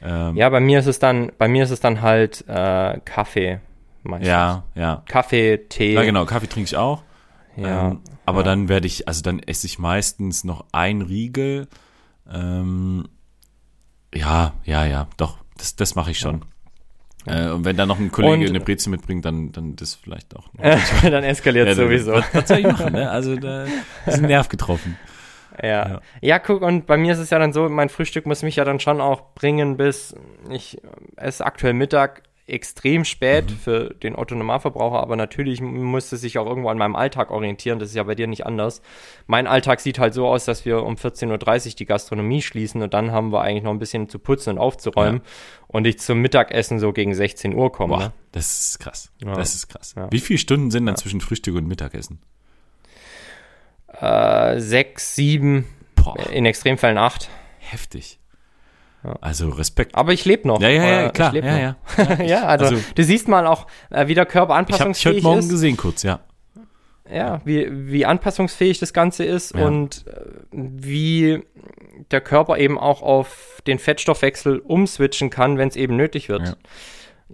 Ähm, ja, bei mir ist es dann, bei mir ist es dann halt äh, Kaffee meistens. Ja, ja. Kaffee, Tee. Ja, genau, Kaffee trinke ich auch. Ja. Ähm, aber ja. dann werde ich, also dann esse ich meistens noch ein Riegel. Ähm, ja, ja, ja, doch, das, das mache ich schon. Ja. Äh, und wenn da noch ein Kollege und, eine Breze mitbringt, dann, dann das vielleicht auch. dann eskaliert ja, sowieso. Was, was soll ich machen, ne? Also da ist ein Nerv getroffen. Ja. ja. Ja, guck, und bei mir ist es ja dann so, mein Frühstück muss mich ja dann schon auch bringen bis, ich esse aktuell Mittag extrem spät mhm. für den Otto-Normalverbraucher, aber natürlich muss es sich auch irgendwo an meinem Alltag orientieren. Das ist ja bei dir nicht anders. Mein Alltag sieht halt so aus, dass wir um 14.30 Uhr die Gastronomie schließen und dann haben wir eigentlich noch ein bisschen zu putzen und aufzuräumen ja. und ich zum Mittagessen so gegen 16 Uhr komme. Boah, ne? das ist krass. Ja. Das ist krass. Wie viele Stunden sind dann zwischen Frühstück und Mittagessen? Äh, sechs, sieben, Boah. in Extremfällen acht. Heftig. Also Respekt. Aber ich lebe noch. Ja, ja, ja, klar. Ja, ja. ja, also, also, du siehst mal auch, äh, wie der Körper anpassungsfähig ich hab, ich heute Morgen gesehen kurz, ja. Ja, wie, wie anpassungsfähig das Ganze ist ja. und äh, wie der Körper eben auch auf den Fettstoffwechsel umswitchen kann, wenn es eben nötig wird. Ja.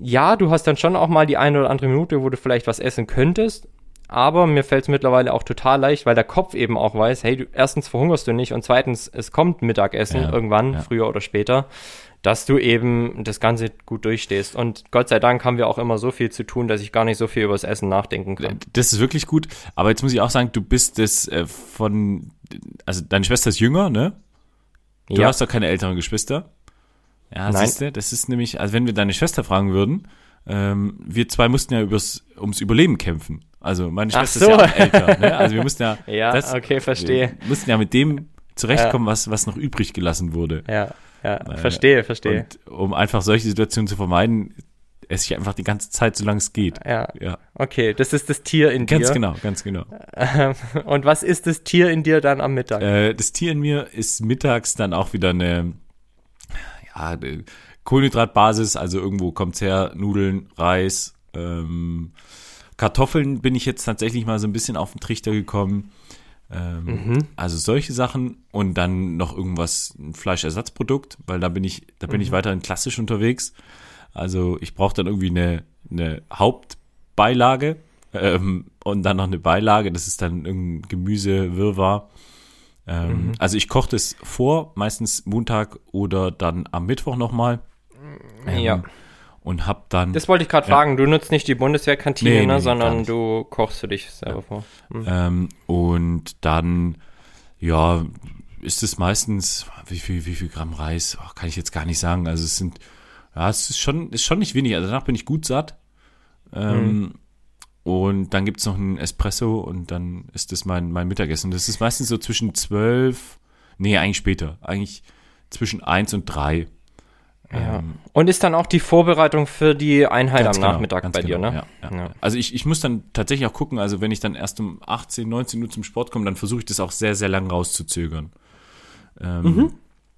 ja, du hast dann schon auch mal die eine oder andere Minute, wo du vielleicht was essen könntest, aber mir fällt es mittlerweile auch total leicht, weil der Kopf eben auch weiß, hey, du, erstens verhungerst du nicht und zweitens, es kommt Mittagessen ja, irgendwann, ja. früher oder später, dass du eben das Ganze gut durchstehst. Und Gott sei Dank haben wir auch immer so viel zu tun, dass ich gar nicht so viel über das Essen nachdenken kann. Das ist wirklich gut. Aber jetzt muss ich auch sagen, du bist das äh, von, also deine Schwester ist jünger, ne? Du ja. hast doch keine älteren Geschwister. Ja, Nein. siehst du, das ist nämlich, also wenn wir deine Schwester fragen würden, ähm, wir zwei mussten ja übers, ums Überleben kämpfen. Also meine Schwester so. ist ja auch älter. Ne? Also wir mussten ja, ja das, okay, verstehe. Wir mussten ja mit dem zurechtkommen, ja. was, was noch übrig gelassen wurde. Ja, ja, äh, verstehe, verstehe. Und um einfach solche Situationen zu vermeiden, esse ich einfach die ganze Zeit, solange es geht. Ja. ja. Okay, das ist das Tier in ganz dir. Ganz genau, ganz genau. Und was ist das Tier in dir dann am Mittag? Äh, das Tier in mir ist mittags dann auch wieder eine, ja, Kohlenhydratbasis, also irgendwo kommt's her, Nudeln, Reis, ähm, Kartoffeln bin ich jetzt tatsächlich mal so ein bisschen auf den Trichter gekommen. Ähm, mhm. Also solche Sachen und dann noch irgendwas, ein Fleischersatzprodukt, weil da bin ich, da bin mhm. ich weiterhin klassisch unterwegs. Also ich brauche dann irgendwie eine, eine Hauptbeilage ähm, und dann noch eine Beilage. Das ist dann irgendein Gemüse, Wirrwarr. Ähm, Mhm. Also ich koche das vor, meistens Montag oder dann am Mittwoch nochmal. Ähm, Ja. Und hab dann. Das wollte ich gerade Ja. fragen. Du nutzt nicht die Bundeswehrkantine, Nee, nee, ne, sondern du kochst für dich selber vor. Mhm. Ähm, und dann, ja, ist es meistens, wie viel, wie viel Gramm Reis? Oh, kann ich jetzt gar nicht sagen. Also es sind, ja, es ist schon, ist schon nicht wenig. Also danach bin ich gut satt. Ähm, Und dann gibt's noch einen Espresso und dann ist das mein, mein Mittagessen. Das ist meistens so zwischen zwölf, nee, eigentlich später. Eigentlich zwischen eins und drei. Ja. Und ist dann auch die Vorbereitung für die Einheit am genau, Nachmittag bei dir, genau, ne? Ja, ja. Ja. Also ich, ich muss dann tatsächlich auch gucken, also wenn ich dann erst um 18, 19 Uhr zum Sport komme, dann versuche ich das auch sehr, sehr lang rauszuzögern. Ähm, Mhm.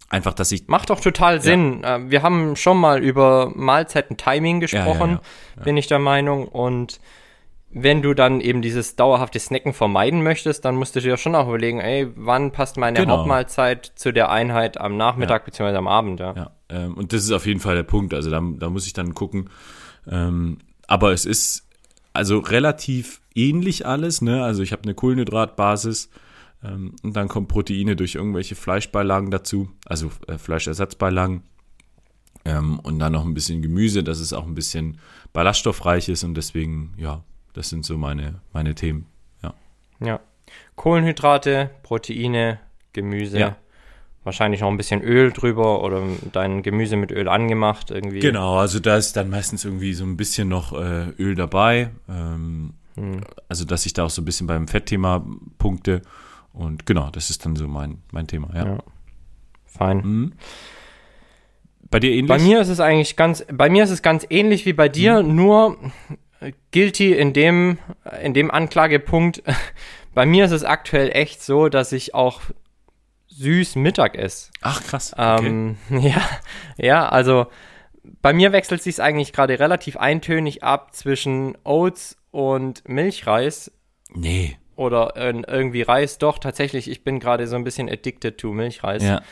Einfach, dass ich Macht doch total Sinn. Äh, Wir haben schon mal über Mahlzeiten-Timing gesprochen, bin ich der Meinung. Und wenn du dann eben dieses dauerhafte Snacken vermeiden möchtest, dann musst du dir schon auch überlegen, ey, wann passt meine Genau. Hauptmahlzeit zu der Einheit am Nachmittag bzw. am Abend, ja. Ja, ähm, und das ist auf jeden Fall der Punkt. Also da, da muss ich dann gucken. Ähm, aber es ist also relativ ähnlich alles. Ne? Also ich habe eine Kohlenhydratbasis ähm, und dann kommen Proteine durch irgendwelche Fleischbeilagen dazu, also äh, Fleischersatzbeilagen. Ähm, und dann noch ein bisschen Gemüse, dass es auch ein bisschen ballaststoffreich ist und deswegen, ja, das sind so meine, meine Themen. Ja. Ja. Kohlenhydrate, Proteine, Gemüse. Ja. Wahrscheinlich noch ein bisschen Öl drüber oder dein Gemüse mit Öl angemacht irgendwie. Genau, also da ist dann meistens irgendwie so ein bisschen noch äh, Öl dabei. Ähm, Also, dass ich da auch so ein bisschen beim Fettthema punkte. Und genau, das ist dann so mein, mein Thema, ja. Ja. Fein. Mhm. Bei dir ähnlich? Bei mir ist es eigentlich ganz, bei mir ist es ganz ähnlich wie bei dir, Mhm. nur guilty in dem, in dem Anklagepunkt. Bei mir ist es aktuell echt so, dass ich auch süß Mittag esse. Ach, krass. Okay. Ähm, ja, ja, also bei mir wechselt sich eigentlich gerade relativ eintönig ab zwischen Oats und Milchreis nee. oder äh, irgendwie Reis. Doch, tatsächlich, ich bin gerade so ein bisschen addicted to Milchreis. Ja.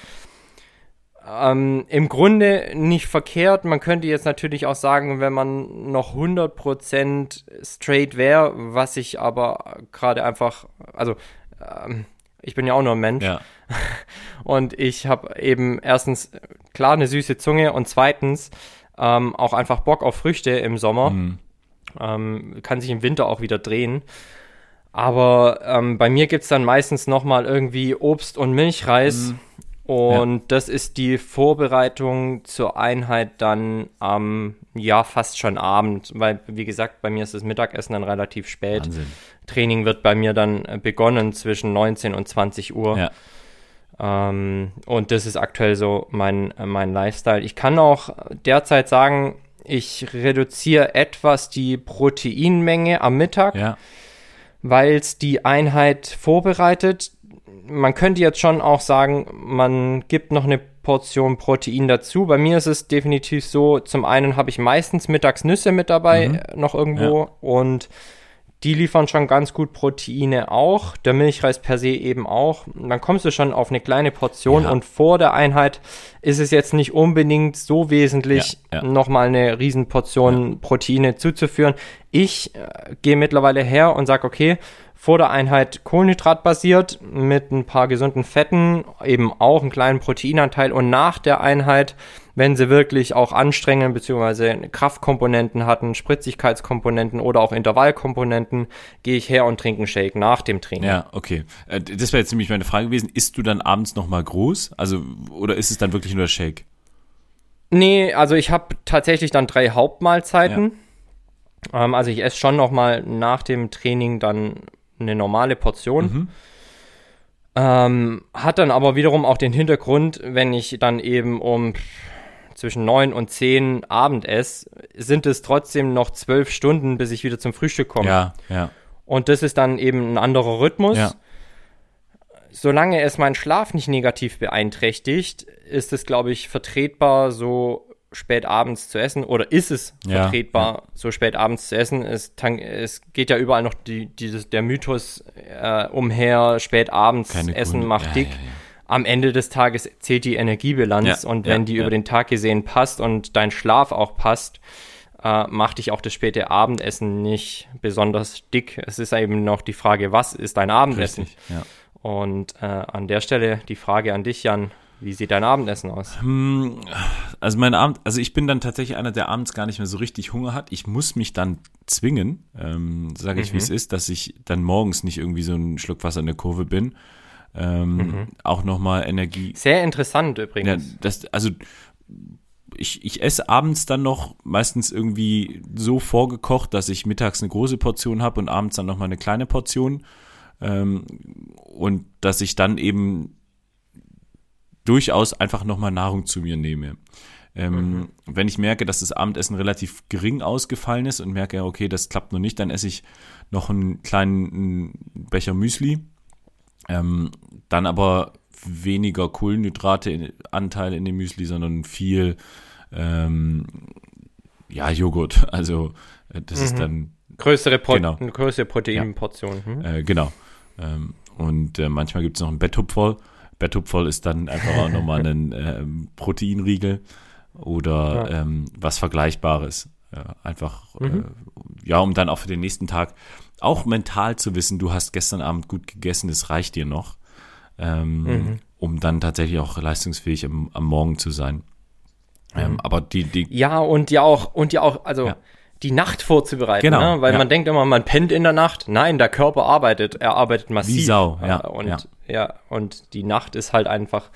Ähm, Im Grunde nicht verkehrt. Man könnte jetzt natürlich auch sagen, wenn man noch 100% straight wäre, was ich aber gerade einfach, also ähm, ich bin ja auch nur ein Mensch Ja. und ich habe eben erstens klar eine süße Zunge und zweitens ähm, auch einfach Bock auf Früchte im Sommer. Mhm. Ähm, kann sich im Winter auch wieder drehen. Aber ähm, bei mir gibt's dann meistens nochmal irgendwie Obst und Milchreis. Und das ist die Vorbereitung zur Einheit dann am, ja, fast schon Abend. Weil, wie gesagt, bei mir ist das Mittagessen dann relativ spät. Wahnsinn. Training wird bei mir dann äh, begonnen zwischen 19 und 20 Uhr. Ja. Ähm, und das ist aktuell so mein, äh, mein Lifestyle. Ich kann auch derzeit sagen, ich reduziere etwas die Proteinmenge am Mittag, Ja. weil es die Einheit vorbereitet. Man könnte jetzt schon auch sagen, man gibt noch eine Portion Protein dazu. Bei mir ist es definitiv so, zum einen habe ich meistens mittags Nüsse mit dabei, Mhm. äh, noch irgendwo und die liefern schon ganz gut Proteine auch. Der Milchreis per se eben auch. Dann kommst du schon auf eine kleine Portion Ja. und vor der Einheit ist es jetzt nicht unbedingt so wesentlich, Ja, ja. nochmal eine Riesenportion Proteine zuzuführen. Ich äh, gehe mittlerweile her und sage, okay, vor der Einheit Kohlenhydratbasiert mit ein paar gesunden Fetten, eben auch einen kleinen Proteinanteil und nach der Einheit, wenn sie wirklich auch anstrengend bzw. Kraftkomponenten hatten, Spritzigkeitskomponenten oder auch Intervallkomponenten, gehe ich her und trinke einen Shake nach dem Training. Ja, okay. Äh, Das wäre jetzt nämlich meine Frage gewesen. Isst du dann abends nochmal groß? Also, oder ist es dann wirklich nur der Shake? Nee, also ich habe tatsächlich dann drei Hauptmahlzeiten. Ähm, also ich esse schon noch mal nach dem Training dann eine normale Portion. Mhm. Ähm, hat dann aber wiederum auch den Hintergrund, wenn ich dann eben um zwischen neun und zehn Abend esse, sind es trotzdem noch zwölf Stunden, bis ich wieder zum Frühstück komme. Ja, ja. Und das ist dann eben ein anderer Rhythmus. Ja. Solange es meinen Schlaf nicht negativ beeinträchtigt, ist es, glaube ich, vertretbar, so spät abends zu essen. Oder ist es Ja, vertretbar, so spät abends zu essen? Es, es geht ja überall noch die, dieses, der Mythos äh, umher, spät abends Keine Essen Kunde. macht Ja, dick. Ja, ja. Am Ende des Tages zählt die Energiebilanz Ja, und ja, wenn die ja. über den Tag gesehen passt und dein Schlaf auch passt, äh, macht dich auch das späte Abendessen nicht besonders dick. Es ist eben noch die Frage, was ist dein Abendessen? Richtig. Ja. Und äh, an der Stelle die Frage an dich, Jan, wie sieht dein Abendessen aus? Hm, also mein Abend, also ich bin dann tatsächlich einer, der abends gar nicht mehr so richtig Hunger hat. Ich muss mich dann zwingen, ähm, sage ich, mhm. wie es ist, dass ich dann morgens nicht irgendwie so ein Schluck Wasser in der Kurve bin. Ähm, mhm. Auch nochmal Energie. Sehr interessant übrigens. Ja, das, also ich, ich esse abends dann noch meistens irgendwie so vorgekocht, dass ich mittags eine große Portion habe und abends dann nochmal eine kleine Portion. Ähm, und dass ich dann eben durchaus einfach nochmal Nahrung zu mir nehme. Ähm, mhm. Wenn ich merke, dass das Abendessen relativ gering ausgefallen ist und merke, okay, das klappt noch nicht, dann esse ich noch einen kleinen Becher Müsli. Ähm, dann aber weniger Kohlenhydrate-Anteil in dem Müsli, sondern viel ähm, ja, Joghurt. Also äh, das mhm. ist dann größere, Pro genau. größere Proteinportion. Ja. Hm? Äh, genau. Ähm, und äh, manchmal gibt es noch ein Betthupferl. Betthupferl ist dann einfach auch nochmal ein ähm, Proteinriegel oder ja. ähm, was Vergleichbares. Äh, einfach, mhm. äh, ja, um dann auch für den nächsten Tag auch mental zu wissen, du hast gestern Abend gut gegessen, es reicht dir noch, ähm, mhm. um dann tatsächlich auch leistungsfähig am, am Morgen zu sein. Ähm, mhm. aber die, die. Ja, und ja auch, und ja auch, also. Ja die Nacht vorzubereiten. Genau. Ne? Weil ja. man denkt immer, man pennt in der Nacht. Nein, der Körper arbeitet. Er arbeitet massiv. Wie Sau, ja. Und, ja. ja. und die Nacht ist halt einfach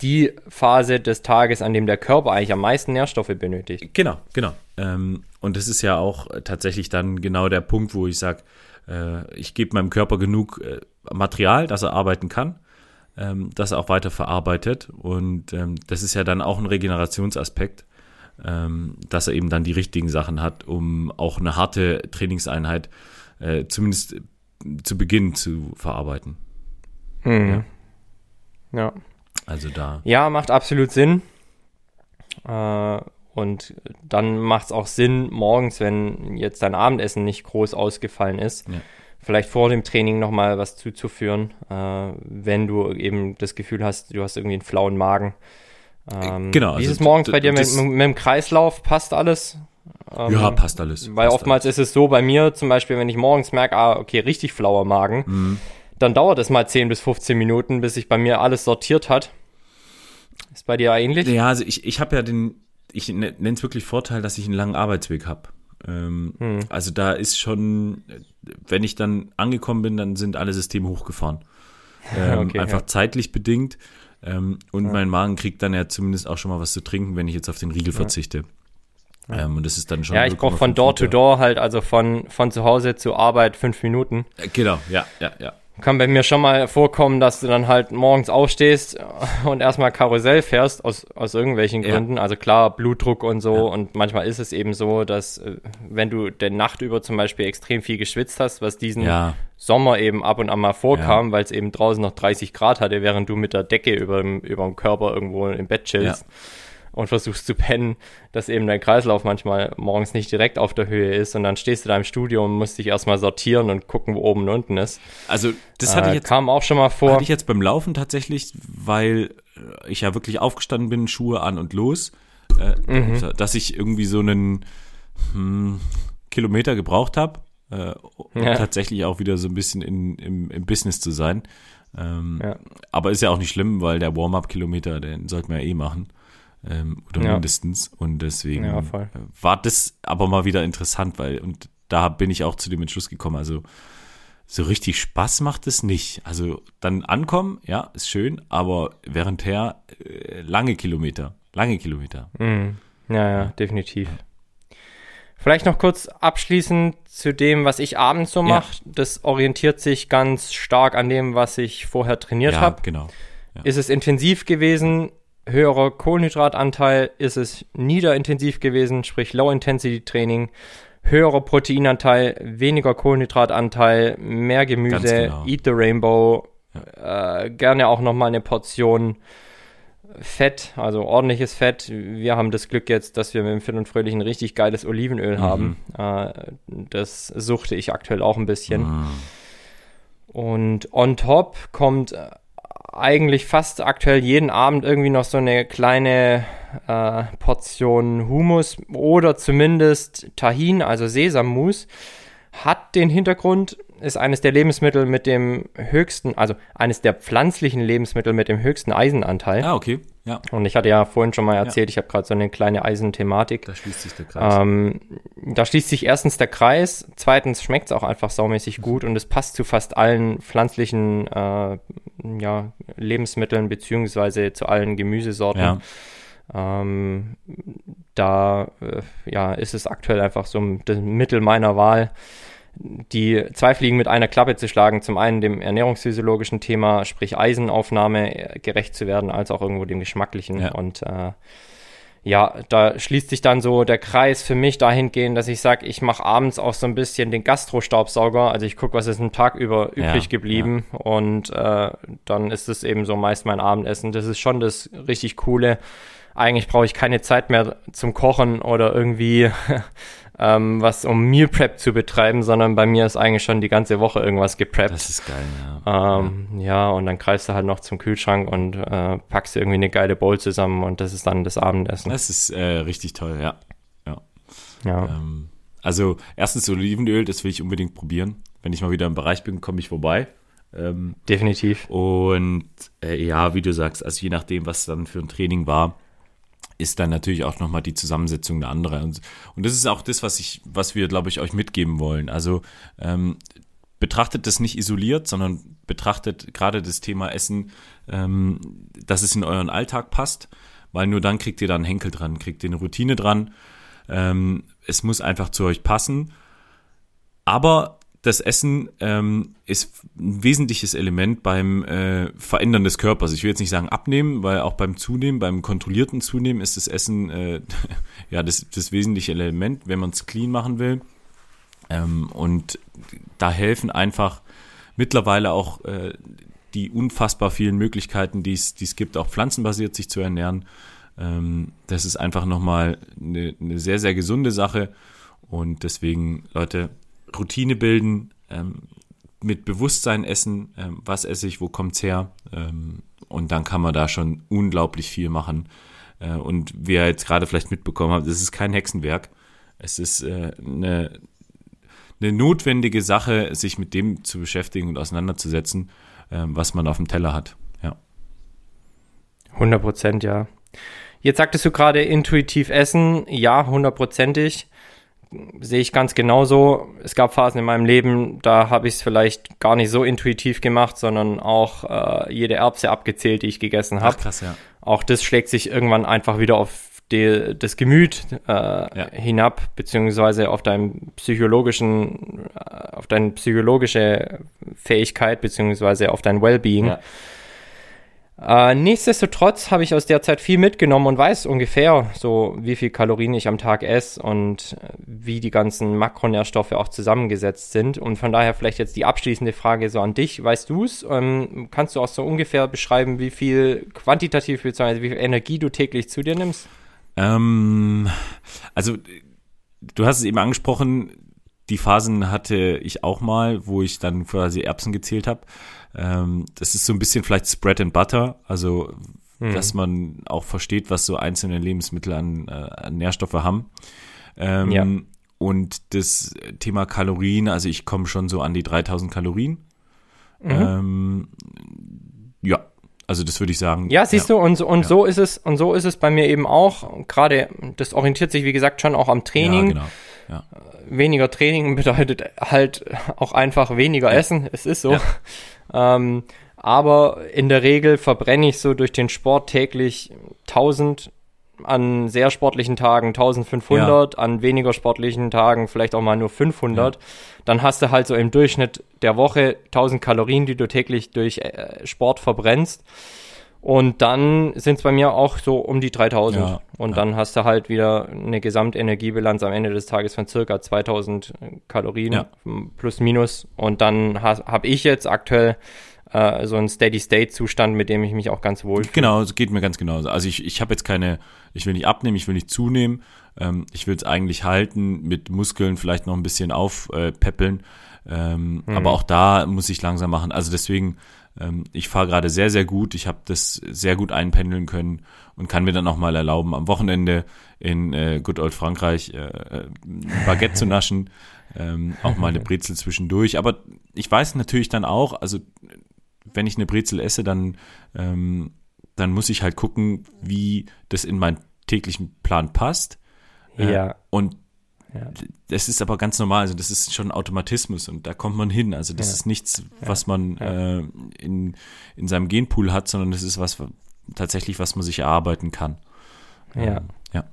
die Phase des Tages, an dem der Körper eigentlich am meisten Nährstoffe benötigt. Genau, genau. Ähm, und das ist ja auch tatsächlich dann genau der Punkt, wo ich sage, äh, ich gebe meinem Körper genug äh, Material, dass er arbeiten kann ähm, das auch weiter verarbeitet. Und ähm, das ist ja dann auch ein Regenerationsaspekt, ähm, dass er eben dann die richtigen Sachen hat, um auch eine harte Trainingseinheit äh, zumindest zu Beginn zu verarbeiten. Mhm. Ja. ja. Also da. Ja, macht absolut Sinn. Äh, und dann macht es auch Sinn, morgens, wenn jetzt dein Abendessen nicht groß ausgefallen ist, ja vielleicht vor dem Training nochmal was zuzuführen, äh, wenn du eben das Gefühl hast, du hast irgendwie einen flauen Magen. Ähm, genau. Wie ist also es morgens bei dir mit, mit, dem Kreislauf? Passt alles? Ähm, ja, passt alles. Weil passt oftmals alles. ist es so bei mir, zum Beispiel, wenn ich morgens merke, ah, okay, richtig flauer Magen, mhm. dann dauert es mal 10 bis 15 Minuten, bis sich bei mir alles sortiert hat. Ist bei dir ähnlich? Ja, also ich, ich habe ja den, ich nenne es wirklich Vorteil, dass ich einen langen Arbeitsweg habe. Ähm, hm. Also da ist schon, wenn ich dann angekommen bin, dann sind alle Systeme hochgefahren. Ähm, okay, einfach ja. zeitlich bedingt. Ähm, und ja. mein Magen kriegt dann ja zumindest auch schon mal was zu trinken, wenn ich jetzt auf den Riegel ja. verzichte. Ähm, und das ist dann schon. Ja, ich brauche von Door to Door halt, also von, von zu Hause zur Arbeit fünf Minuten. Äh, genau, ja, ja, ja kann bei mir schon mal vorkommen, dass du dann halt morgens aufstehst und erstmal Karussell fährst, aus, aus irgendwelchen Gründen. Ja. Also klar, Blutdruck und so. Ja. Und manchmal ist es eben so, dass äh, wenn du der Nacht über zum Beispiel extrem viel geschwitzt hast, was diesen ja. Sommer eben ab und an mal vorkam, weil es eben draußen noch 30 Grad hatte, während du mit der Decke über dem, über dem Körper irgendwo im Bett chillst und versuchst zu pennen, dass eben dein Kreislauf manchmal morgens nicht direkt auf der Höhe ist und dann stehst du da im Studio und musst dich erstmal sortieren und gucken, wo oben und unten ist. Also das hatte äh, ich jetzt kam auch schon mal vor. Hatte ich jetzt beim Laufen tatsächlich, weil ich ja wirklich aufgestanden bin, Schuhe an und los, äh, mhm. dass ich irgendwie so einen hm, Kilometer gebraucht habe, äh, um ja. tatsächlich auch wieder so ein bisschen in, im, im Business zu sein. Ähm, ja. Aber ist ja auch nicht schlimm, weil der Warm-up-Kilometer, den sollten wir ja eh machen ähm, oder ja. mindestens. Und deswegen ja, war das aber mal wieder interessant, weil, und da bin ich auch zu dem Entschluss gekommen, also so richtig Spaß macht es nicht. Also dann ankommen, ja, ist schön, aber währendher äh, lange Kilometer, lange Kilometer. Mhm. Ja, ja, definitiv. Vielleicht noch kurz abschließend zu dem, was ich abends so mache. Ja. Das orientiert sich ganz stark an dem, was ich vorher trainiert ja, habe. Genau. Ja. Ist es intensiv gewesen? Höherer Kohlenhydratanteil ist es niederintensiv gewesen, sprich Low-Intensity-Training, höherer Proteinanteil, weniger Kohlenhydratanteil, mehr Gemüse, genau. Eat the Rainbow, ja. äh, gerne auch nochmal eine Portion Fett, also ordentliches Fett. Wir haben das Glück jetzt, dass wir mit dem Fit und Fröhlich ein richtig geiles Olivenöl mhm. haben. Äh, das suchte ich aktuell auch ein bisschen. Mhm. Und on top kommt eigentlich fast aktuell jeden Abend irgendwie noch so eine kleine äh, Portion Humus oder zumindest Tahin, also Sesammus. Hat den Hintergrund, ist eines der Lebensmittel mit dem höchsten, also eines der pflanzlichen Lebensmittel mit dem höchsten Eisenanteil. Ah, okay. Ja. Und ich hatte ja vorhin schon mal erzählt, ja. ich habe gerade so eine kleine Eisenthematik. Da schließt sich der Kreis. Ähm, da schließt sich erstens der Kreis, zweitens schmeckt es auch einfach saumäßig gut und es passt zu fast allen pflanzlichen äh, ja, Lebensmitteln beziehungsweise zu allen Gemüsesorten. Ja. Ähm, da äh, ja, ist es aktuell einfach so das Mittel meiner Wahl, die zwei Fliegen mit einer Klappe zu schlagen. Zum einen dem ernährungsphysiologischen Thema, sprich Eisenaufnahme, äh, gerecht zu werden, als auch irgendwo dem geschmacklichen. Ja. Und äh, ja, da schließt sich dann so der Kreis für mich dahingehend, dass ich sage, ich mache abends auch so ein bisschen den Gastro-Staubsauger. Also ich gucke, was ist einen Tag über übrig ja, geblieben. Ja. Und äh, dann ist es eben so meist mein Abendessen. Das ist schon das richtig Coole eigentlich brauche ich keine Zeit mehr zum Kochen oder irgendwie ähm, was um Meal Prep zu betreiben, sondern bei mir ist eigentlich schon die ganze Woche irgendwas gepreppt. Das ist geil, ja. Ähm, ja. ja. und dann greifst du halt noch zum Kühlschrank und äh, packst irgendwie eine geile Bowl zusammen und das ist dann das Abendessen. Das ist äh, richtig toll, ja. Ja. ja. Ähm, also erstens Olivenöl, das will ich unbedingt probieren. Wenn ich mal wieder im Bereich bin, komme ich vorbei. Ähm, Definitiv. Und äh, ja, wie du sagst, also je nachdem, was dann für ein Training war, ist dann natürlich auch nochmal die Zusammensetzung eine andere. Und, und das ist auch das, was ich, was wir, glaube ich, euch mitgeben wollen. Also ähm, betrachtet das nicht isoliert, sondern betrachtet gerade das Thema Essen, ähm, dass es in euren Alltag passt, weil nur dann kriegt ihr da einen Henkel dran, kriegt ihr eine Routine dran. Ähm, es muss einfach zu euch passen. Aber das Essen ähm, ist ein wesentliches Element beim äh, Verändern des Körpers. Ich will jetzt nicht sagen abnehmen, weil auch beim Zunehmen, beim kontrollierten Zunehmen ist das Essen äh, ja das, das wesentliche Element, wenn man es clean machen will. Ähm, und da helfen einfach mittlerweile auch äh, die unfassbar vielen Möglichkeiten, die es gibt, auch pflanzenbasiert sich zu ernähren. Ähm, das ist einfach nochmal eine, eine sehr, sehr gesunde Sache. Und deswegen, Leute, Routine bilden, ähm, mit Bewusstsein essen, ähm, was esse ich, wo kommt's her, ähm, und dann kann man da schon unglaublich viel machen. Äh, und wie ihr jetzt gerade vielleicht mitbekommen habt, es ist kein Hexenwerk. Es ist äh, eine, eine notwendige Sache, sich mit dem zu beschäftigen und auseinanderzusetzen, äh, was man auf dem Teller hat. Ja. 100 Prozent, ja. Jetzt sagtest du gerade intuitiv essen. Ja, hundertprozentig sehe ich ganz genauso. Es gab Phasen in meinem Leben, da habe ich es vielleicht gar nicht so intuitiv gemacht, sondern auch äh, jede Erbse abgezählt, die ich gegessen habe. Krass, ja. Auch das schlägt sich irgendwann einfach wieder auf die, das Gemüt äh, ja. hinab, beziehungsweise auf deinen psychologischen, äh, auf deine psychologische Fähigkeit, beziehungsweise auf dein Wellbeing. Ja. Äh, nichtsdestotrotz habe ich aus der Zeit viel mitgenommen und weiß ungefähr so, wie viel Kalorien ich am Tag esse und äh, wie die ganzen Makronährstoffe auch zusammengesetzt sind. Und von daher vielleicht jetzt die abschließende Frage so an dich. Weißt du es? Ähm, kannst du auch so ungefähr beschreiben, wie viel quantitativ bzw. wie viel Energie du täglich zu dir nimmst? Ähm, also du hast es eben angesprochen, die Phasen hatte ich auch mal, wo ich dann quasi Erbsen gezählt habe. Ähm, das ist so ein bisschen vielleicht Spread and Butter, also mhm. dass man auch versteht, was so einzelne Lebensmittel an, äh, an Nährstoffe haben. Ähm, ja. Und das Thema Kalorien, also ich komme schon so an die 3000 Kalorien. Mhm. Ähm, ja, also das würde ich sagen. Ja, siehst ja. du, und, und ja. so ist es, und so ist es bei mir eben auch. Gerade, das orientiert sich, wie gesagt, schon auch am Training. Ja, genau. Ja. Weniger Training bedeutet halt auch einfach weniger Essen. Es ist so. Ähm, aber in der Regel verbrenne ich so durch den Sport täglich 1000 an sehr sportlichen Tagen 1500, ja. an weniger sportlichen Tagen vielleicht auch mal nur 500. Ja. Dann hast du halt so im Durchschnitt der Woche 1000 Kalorien, die du täglich durch äh, Sport verbrennst. Und dann sind es bei mir auch so um die 3000. Ja, und ja. dann hast du halt wieder eine Gesamtenergiebilanz am Ende des Tages von circa 2000 Kalorien ja. plus minus. Und dann habe ich jetzt aktuell äh, so einen Steady-State-Zustand, mit dem ich mich auch ganz wohl fühle. Genau, es geht mir ganz genauso. Also ich, ich habe jetzt keine, ich will nicht abnehmen, ich will nicht zunehmen. Ähm, ich will es eigentlich halten, mit Muskeln vielleicht noch ein bisschen aufpeppeln. Äh, ähm, mhm. Aber auch da muss ich langsam machen. Also deswegen ich fahre gerade sehr, sehr gut. Ich habe das sehr gut einpendeln können und kann mir dann auch mal erlauben, am Wochenende in äh, Good Old Frankreich äh, äh Baguette zu naschen, ähm, auch mal eine Brezel zwischendurch. Aber ich weiß natürlich dann auch, also wenn ich eine Brezel esse, dann, ähm, dann muss ich halt gucken, wie das in meinen täglichen Plan passt. Äh, ja. Und ja. Das ist aber ganz normal, also das ist schon Automatismus und da kommt man hin. Also das ja. ist nichts, was man äh, in, in seinem Genpool hat, sondern das ist was tatsächlich, was man sich erarbeiten kann. Ja. Ähm, ja.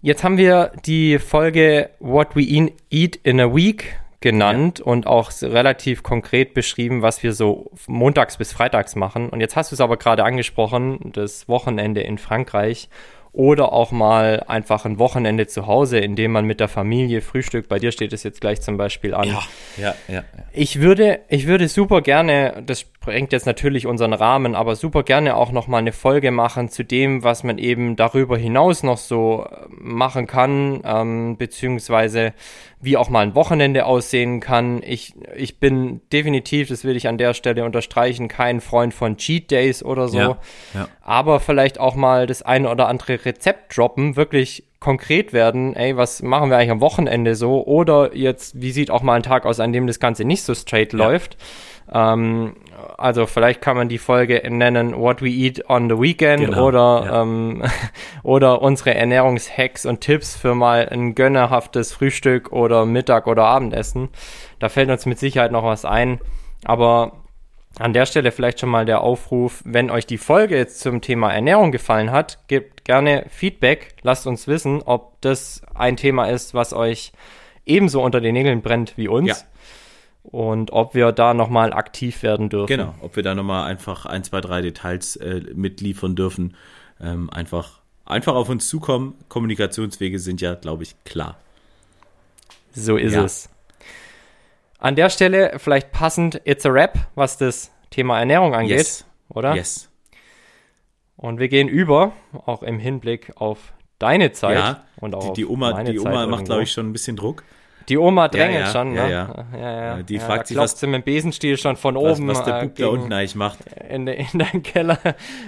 Jetzt haben wir die Folge What We Eat in a Week genannt ja. und auch relativ konkret beschrieben, was wir so montags bis freitags machen. Und jetzt hast du es aber gerade angesprochen, das Wochenende in Frankreich oder auch mal einfach ein Wochenende zu Hause, in dem man mit der Familie frühstückt. Bei dir steht es jetzt gleich zum Beispiel an. Ja, ja, ja. ja. Ich würde, ich würde super gerne, das sprengt jetzt natürlich unseren Rahmen, aber super gerne auch noch mal eine Folge machen zu dem, was man eben darüber hinaus noch so äh, machen kann, ähm, beziehungsweise wie auch mal ein Wochenende aussehen kann. Ich, ich bin definitiv, das will ich an der Stelle unterstreichen, kein Freund von Cheat Days oder so. Ja, ja. Aber vielleicht auch mal das eine oder andere Rezept droppen, wirklich konkret werden, ey, was machen wir eigentlich am Wochenende so? Oder jetzt, wie sieht auch mal ein Tag aus, an dem das Ganze nicht so straight ja. läuft? Ähm, also vielleicht kann man die Folge nennen What We Eat on the Weekend genau, oder, ja. ähm, oder unsere Ernährungshacks und Tipps für mal ein gönnerhaftes Frühstück oder Mittag oder Abendessen. Da fällt uns mit Sicherheit noch was ein. Aber an der Stelle vielleicht schon mal der Aufruf, wenn euch die Folge jetzt zum Thema Ernährung gefallen hat, gebt gerne Feedback, lasst uns wissen, ob das ein Thema ist, was euch ebenso unter den Nägeln brennt wie uns. Ja und ob wir da nochmal aktiv werden dürfen. Genau, ob wir da nochmal einfach ein, zwei, drei Details äh, mitliefern dürfen. Ähm, einfach, einfach auf uns zukommen. Kommunikationswege sind ja, glaube ich, klar. So ist ja. es. An der Stelle vielleicht passend, it's a rap, was das Thema Ernährung angeht, yes. oder? Yes. Und wir gehen über, auch im Hinblick auf deine Zeit. Ja, und auch die, die Oma, die Oma macht, glaube ich, schon ein bisschen Druck. Die Oma drängelt ja, ja, schon, ne? Ja, ja. ja, ja. Die fragt sich, was sie mit dem Besenstiel schon von oben. Was, was der Bub da unten eigentlich macht. In, in den Keller,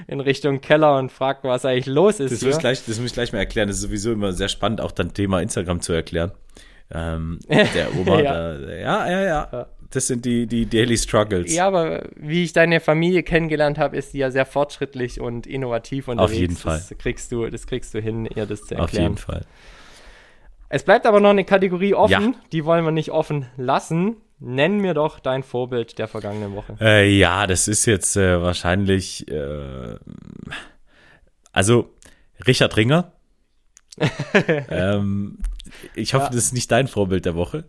in Richtung Keller und fragt, was eigentlich los ist. Das, muss ich, gleich, das muss ich gleich mal erklären. Das ist sowieso immer sehr spannend, auch dann Thema Instagram zu erklären. Ähm, der Oma, ja. Da, ja, ja, ja. Das sind die, die Daily Struggles. Ja, aber wie ich deine Familie kennengelernt habe, ist die ja sehr fortschrittlich und innovativ unterwegs. Auf jeden Fall. Das kriegst du, das kriegst du hin, ihr das zu erklären. Auf jeden Fall. Es bleibt aber noch eine Kategorie offen, ja. die wollen wir nicht offen lassen. Nenn mir doch dein Vorbild der vergangenen Woche. Äh, ja, das ist jetzt äh, wahrscheinlich, äh, also Richard Ringer. ähm, ich hoffe, ja. das ist nicht dein Vorbild der Woche.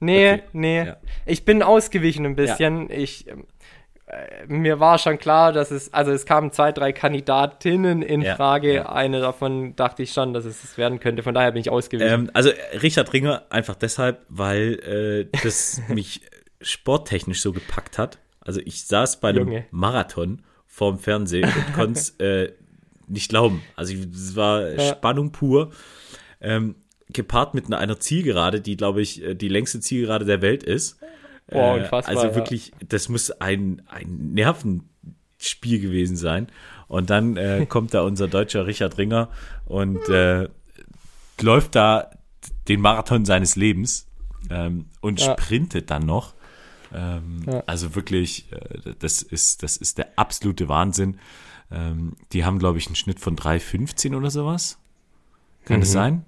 Nee, okay. nee. Ja. Ich bin ausgewichen ein bisschen. Ja. Ich, äh, mir war schon klar, dass es, also es kamen zwei, drei Kandidatinnen in Frage. Eine davon dachte ich schon, dass es es werden könnte. Von daher bin ich ausgewichen. Ähm, also Richard Ringer einfach deshalb, weil äh, das mich sporttechnisch so gepackt hat. Also ich saß bei einem Junge. Marathon vorm Fernsehen und konnte äh, nicht glauben. Also es war ja. Spannung pur. Ähm, gepaart mit einer, Zielgerade, die, glaube ich, äh, die längste Zielgerade der Welt ist. Boah, äh, unfassbar. Also wirklich, das muss ein, ein Nervenspiel gewesen sein. Und dann äh, kommt da unser deutscher Richard Ringer und äh, läuft da den Marathon seines Lebens ähm, und ja. sprintet dann noch. Ähm, ja. Also wirklich, äh, das ist, das ist der absolute Wahnsinn. Ähm, die haben, glaube ich, einen Schnitt von 3,15 oder sowas. Kann mhm. das sein?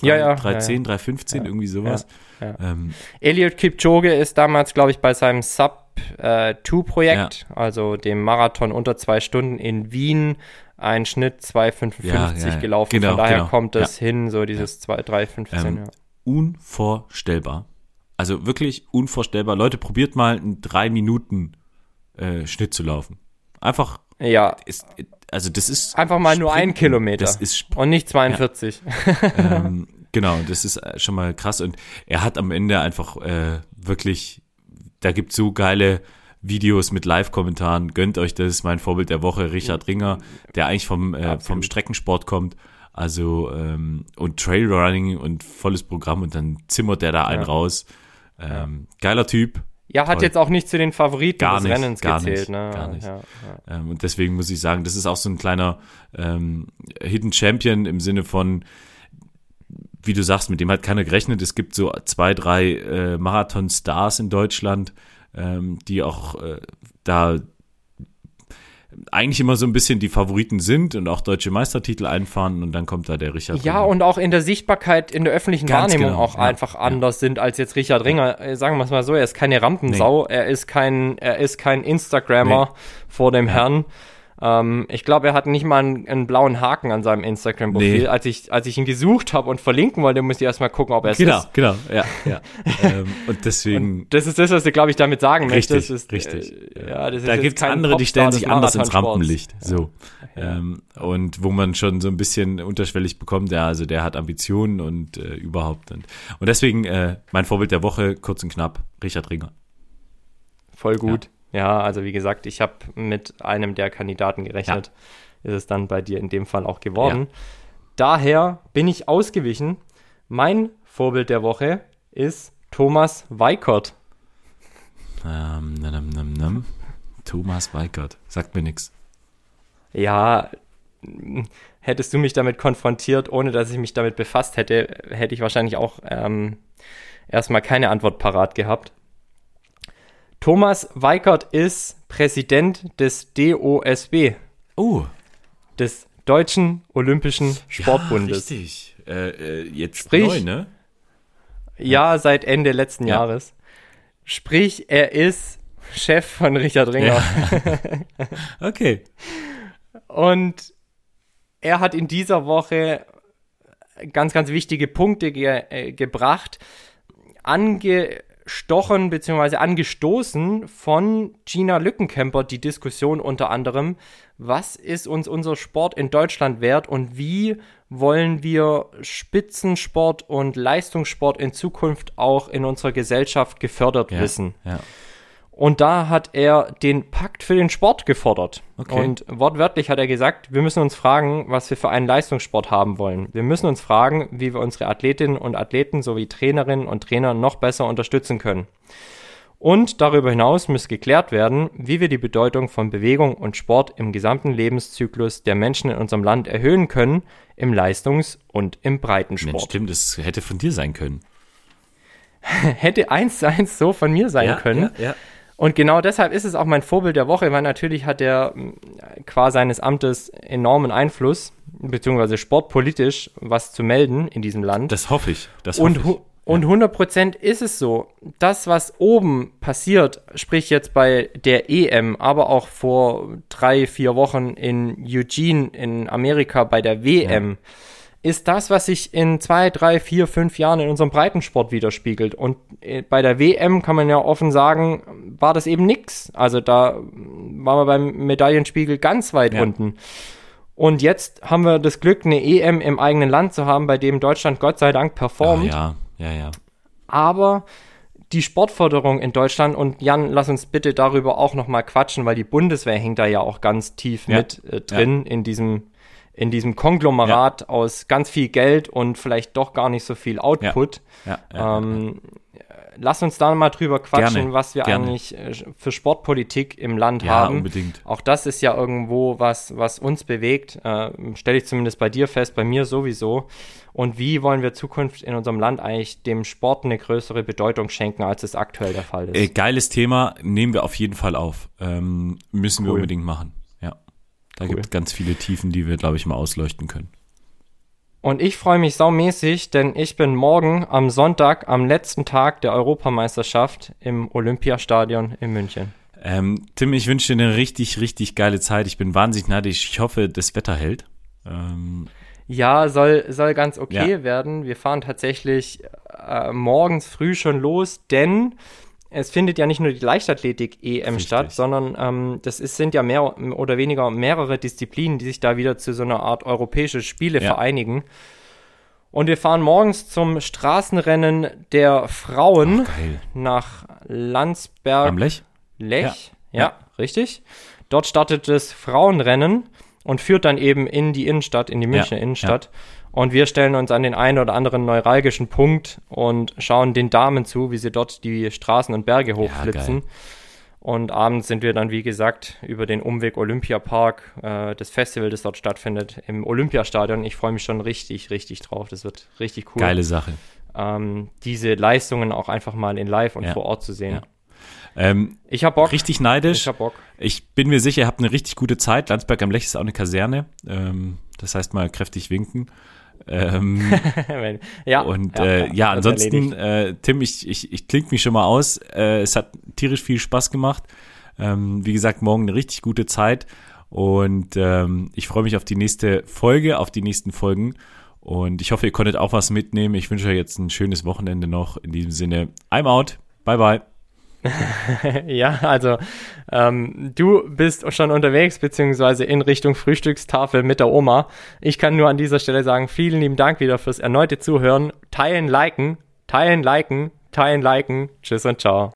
ja, ja. 310, ja, 315, ja, irgendwie sowas. Ja, ähm, Elliot Kipchoge ist damals, glaube ich, bei seinem Sub-2-Projekt, äh, also dem Marathon unter zwei Stunden in Wien, ein Schnitt 2,55 gelaufen. Genau, Von daher genau. kommt es hin, so dieses 2, 3,15. Ähm, unvorstellbar. Also wirklich unvorstellbar. Leute, probiert mal einen 3 Minuten äh, Schnitt zu laufen. Einfach. Ja. Ist, also das ist einfach mal nur ein Kilometer das ist und nicht 42. Ja. ähm, genau, das ist äh, schon mal krass und er hat am Ende einfach äh, wirklich, da gibt so geile Videos mit Live-Kommentaren. Gönnt euch das, mein Vorbild der Woche, Richard Ringer, der eigentlich vom äh, vom Streckensport kommt. Also ähm, und Trailrunning und volles Programm und dann zimmert der da einen ja. raus. Ähm, geiler Typ, Ja, hat Toll. jetzt auch nicht zu den Favoriten Gar des nicht, Rennens gar gezählt. nicht, ne? gar nicht. Ja, ja. Ähm, und deswegen muss ich sagen, das ist auch so ein kleiner ähm, Hidden Champion im Sinne von, wie du sagst, mit dem hat keiner gerechnet. Es gibt so zwei, drei äh, Marathon-Stars in Deutschland, ähm, die auch äh, da eigentlich immer so ein bisschen die Favoriten sind und auch deutsche Meistertitel einfahren und dann kommt da der Richard. Ja, Ringer. und auch in der Sichtbarkeit, in der öffentlichen Ganz Wahrnehmung genau, auch ja, einfach ja. anders sind als jetzt Richard Ringer. Äh, Sagen wir es mal so, er ist keine Rampensau, er ist kein, er ist kein Instagrammer vor dem Herrn. Ähm, ich glaube, er hat nicht mal einen, einen blauen Haken an seinem Instagram-Profil. Nee. Als, ich, als ich ihn gesucht habe und verlinken wollte, musste ich erstmal gucken, ob er es Genau, ist. genau, ja, ja. ähm, und deswegen. Das ist das, was du, glaube ich, damit sagen Richtig, möchtest. Ist, richtig. Äh, ja, da gibt's kein andere, die stellen sich anders ins. Rampenlicht. So. Ähm, und wo man schon so ein bisschen unterschwellig bekommt, ja, also der hat Ambitionen und äh, überhaupt. Und, und deswegen äh, mein Vorbild der Woche, kurz und knapp, Richard Ringer. Voll gut. Ja, also wie gesagt, ich habe mit einem der Kandidaten gerechnet. Ist es dann bei dir in dem Fall auch geworden. Daher bin ich ausgewichen. Mein Vorbild der Woche ist Thomas Weikert. Ähm, nam, nam, nam. Thomas Weikert. Sagt mir nix. Ja, hättest du mich damit konfrontiert, ohne dass ich mich damit befasst hätte, hätte ich wahrscheinlich auch ähm, erstmal keine Antwort parat gehabt. Thomas Weikert ist Präsident des DOSB, Oh, des Deutschen Olympischen Sportbundes. Ja, richtig. Äh, äh, jetzt Sprich- neu, ne? Ja, seit Ende letzten Ja. Jahres. Sprich, er ist Chef von Richard Ringer. Okay. Und er hat in dieser Woche ganz, ganz wichtige Punkte ge äh, gebracht, angestochen bzw. angestoßen von Gina Lückenkämper die Diskussion unter anderem, was ist uns unser Sport in Deutschland wert und wie wollen wir Spitzensport und Leistungssport in Zukunft auch in unserer Gesellschaft gefördert Ja, wissen. Ja. Und da hat er den Pakt für den Sport gefordert. Okay. Und wortwörtlich hat er gesagt, wir müssen uns fragen, was wir für einen Leistungssport haben wollen. Wir müssen uns fragen, wie wir unsere Athletinnen und Athleten sowie Trainerinnen und Trainer noch besser unterstützen können. Und darüber hinaus muss geklärt werden, wie wir die Bedeutung von Bewegung und Sport im gesamten Lebenszyklus der Menschen in unserem Land erhöhen können, im Leistungs- und im Mensch, Breitensport. stimmt, das hätte von dir sein können. Hätte eins zu eins so von mir sein können. Ja, ja. Und genau deshalb ist es auch mein Vorbild der Woche, weil natürlich hat er mh, qua seines Amtes enormen Einfluss, beziehungsweise sportpolitisch was zu melden in diesem Land. Das hoffe ich. Das und, hoffe ich. hu- und 100 Prozent ist es so. Das, was oben passiert, sprich jetzt bei der EM, aber auch vor drei, vier Wochen in Eugene in Amerika bei der WM, ist das, was sich in zwei, drei, vier, fünf Jahren in unserem Breitensport widerspiegelt. Und äh, bei der WM kann man ja offen sagen, war das eben nix. Also da waren wir beim Medaillenspiegel ganz weit Ja. unten. Und jetzt haben wir das Glück, eine EM im eigenen Land zu haben, bei dem Deutschland Gott sei Dank performt. ja, ja, ja. Aber die Sportförderung in Deutschland und Jan, lass uns bitte darüber auch noch mal quatschen, weil die Bundeswehr hängt da ja auch ganz tief Ja. mit äh, drin in diesem in diesem Konglomerat aus ganz viel Geld und vielleicht doch gar nicht so viel Output. ja, ja, ähm, Lass uns da mal drüber quatschen, Gerne, was wir gerne. eigentlich äh, für Sportpolitik im Land Ja, haben. unbedingt. Auch das ist ja irgendwo was, was uns bewegt. Äh, Stelle ich zumindest bei dir fest, bei mir sowieso. Und wie wollen wir Zukunft in unserem Land eigentlich dem Sport eine größere Bedeutung schenken, als es aktuell der Fall ist? Äh, geiles Thema, nehmen wir auf jeden Fall auf. Ähm, müssen wir Cool. unbedingt machen. Da Cool. gibt es ganz viele Tiefen, die wir, glaube ich, mal ausleuchten können. Und ich freue mich saumäßig, denn ich bin morgen am Sonntag, am letzten Tag der Europameisterschaft im Olympiastadion in München. Ähm, Tim, ich wünsche dir eine richtig, richtig geile Zeit. Ich bin wahnsinnig neidisch. Ich hoffe, das Wetter hält. Ähm, Ja, soll, soll ganz okay Ja. werden. Wir fahren tatsächlich äh, morgens früh schon los, denn es findet ja nicht nur die Leichtathletik-EM statt, sondern ähm, das ist, sind ja mehr oder weniger mehrere Disziplinen, die sich da wieder zu so einer Art europäische Spiele Ja. vereinigen. Und wir fahren morgens zum Straßenrennen der Frauen geil. nach Landsberg. Am Lech? Lech, Ja. ja, richtig. Dort startet das Frauenrennen und führt dann eben in die Innenstadt, in die Münchner Ja, Innenstadt. Und wir stellen uns an den einen oder anderen neuralgischen Punkt und schauen den Damen zu, wie sie dort die Straßen und Berge hochflitzen. Ja, und abends sind wir dann, wie gesagt, über den Umweg Olympiapark, äh, das Festival, das dort stattfindet, im Olympiastadion. Ich freue mich schon richtig, richtig drauf. Das wird richtig cool. Geile Sache. Ähm, diese Leistungen auch einfach mal in live und ja. vor Ort zu sehen. Ja. Ähm, ich habe Bock. Richtig neidisch. Ich hab Bock. Ich bin mir sicher, ihr habt eine richtig gute Zeit. Landsberg am Lech ist auch eine Kaserne. Ähm, das heißt mal kräftig winken. Ähm, ja, und ja, äh, ja ansonsten, äh, Tim, ich, ich, ich klinge mich schon mal aus. Äh, es hat tierisch viel Spaß gemacht. Ähm, wie gesagt, morgen eine richtig gute Zeit. Und ähm, ich freue mich auf die nächste Folge, auf die nächsten Folgen. Und ich hoffe, ihr konntet auch was mitnehmen. Ich wünsche euch jetzt ein schönes Wochenende noch. In diesem Sinne, I'm out. Bye, bye. ja, also ähm, du bist schon unterwegs, beziehungsweise in Richtung Frühstückstafel mit der Oma. Ich kann nur an dieser Stelle sagen, vielen lieben Dank wieder fürs erneute Zuhören. Teilen, liken, teilen, liken, teilen, liken. Tschüss und ciao.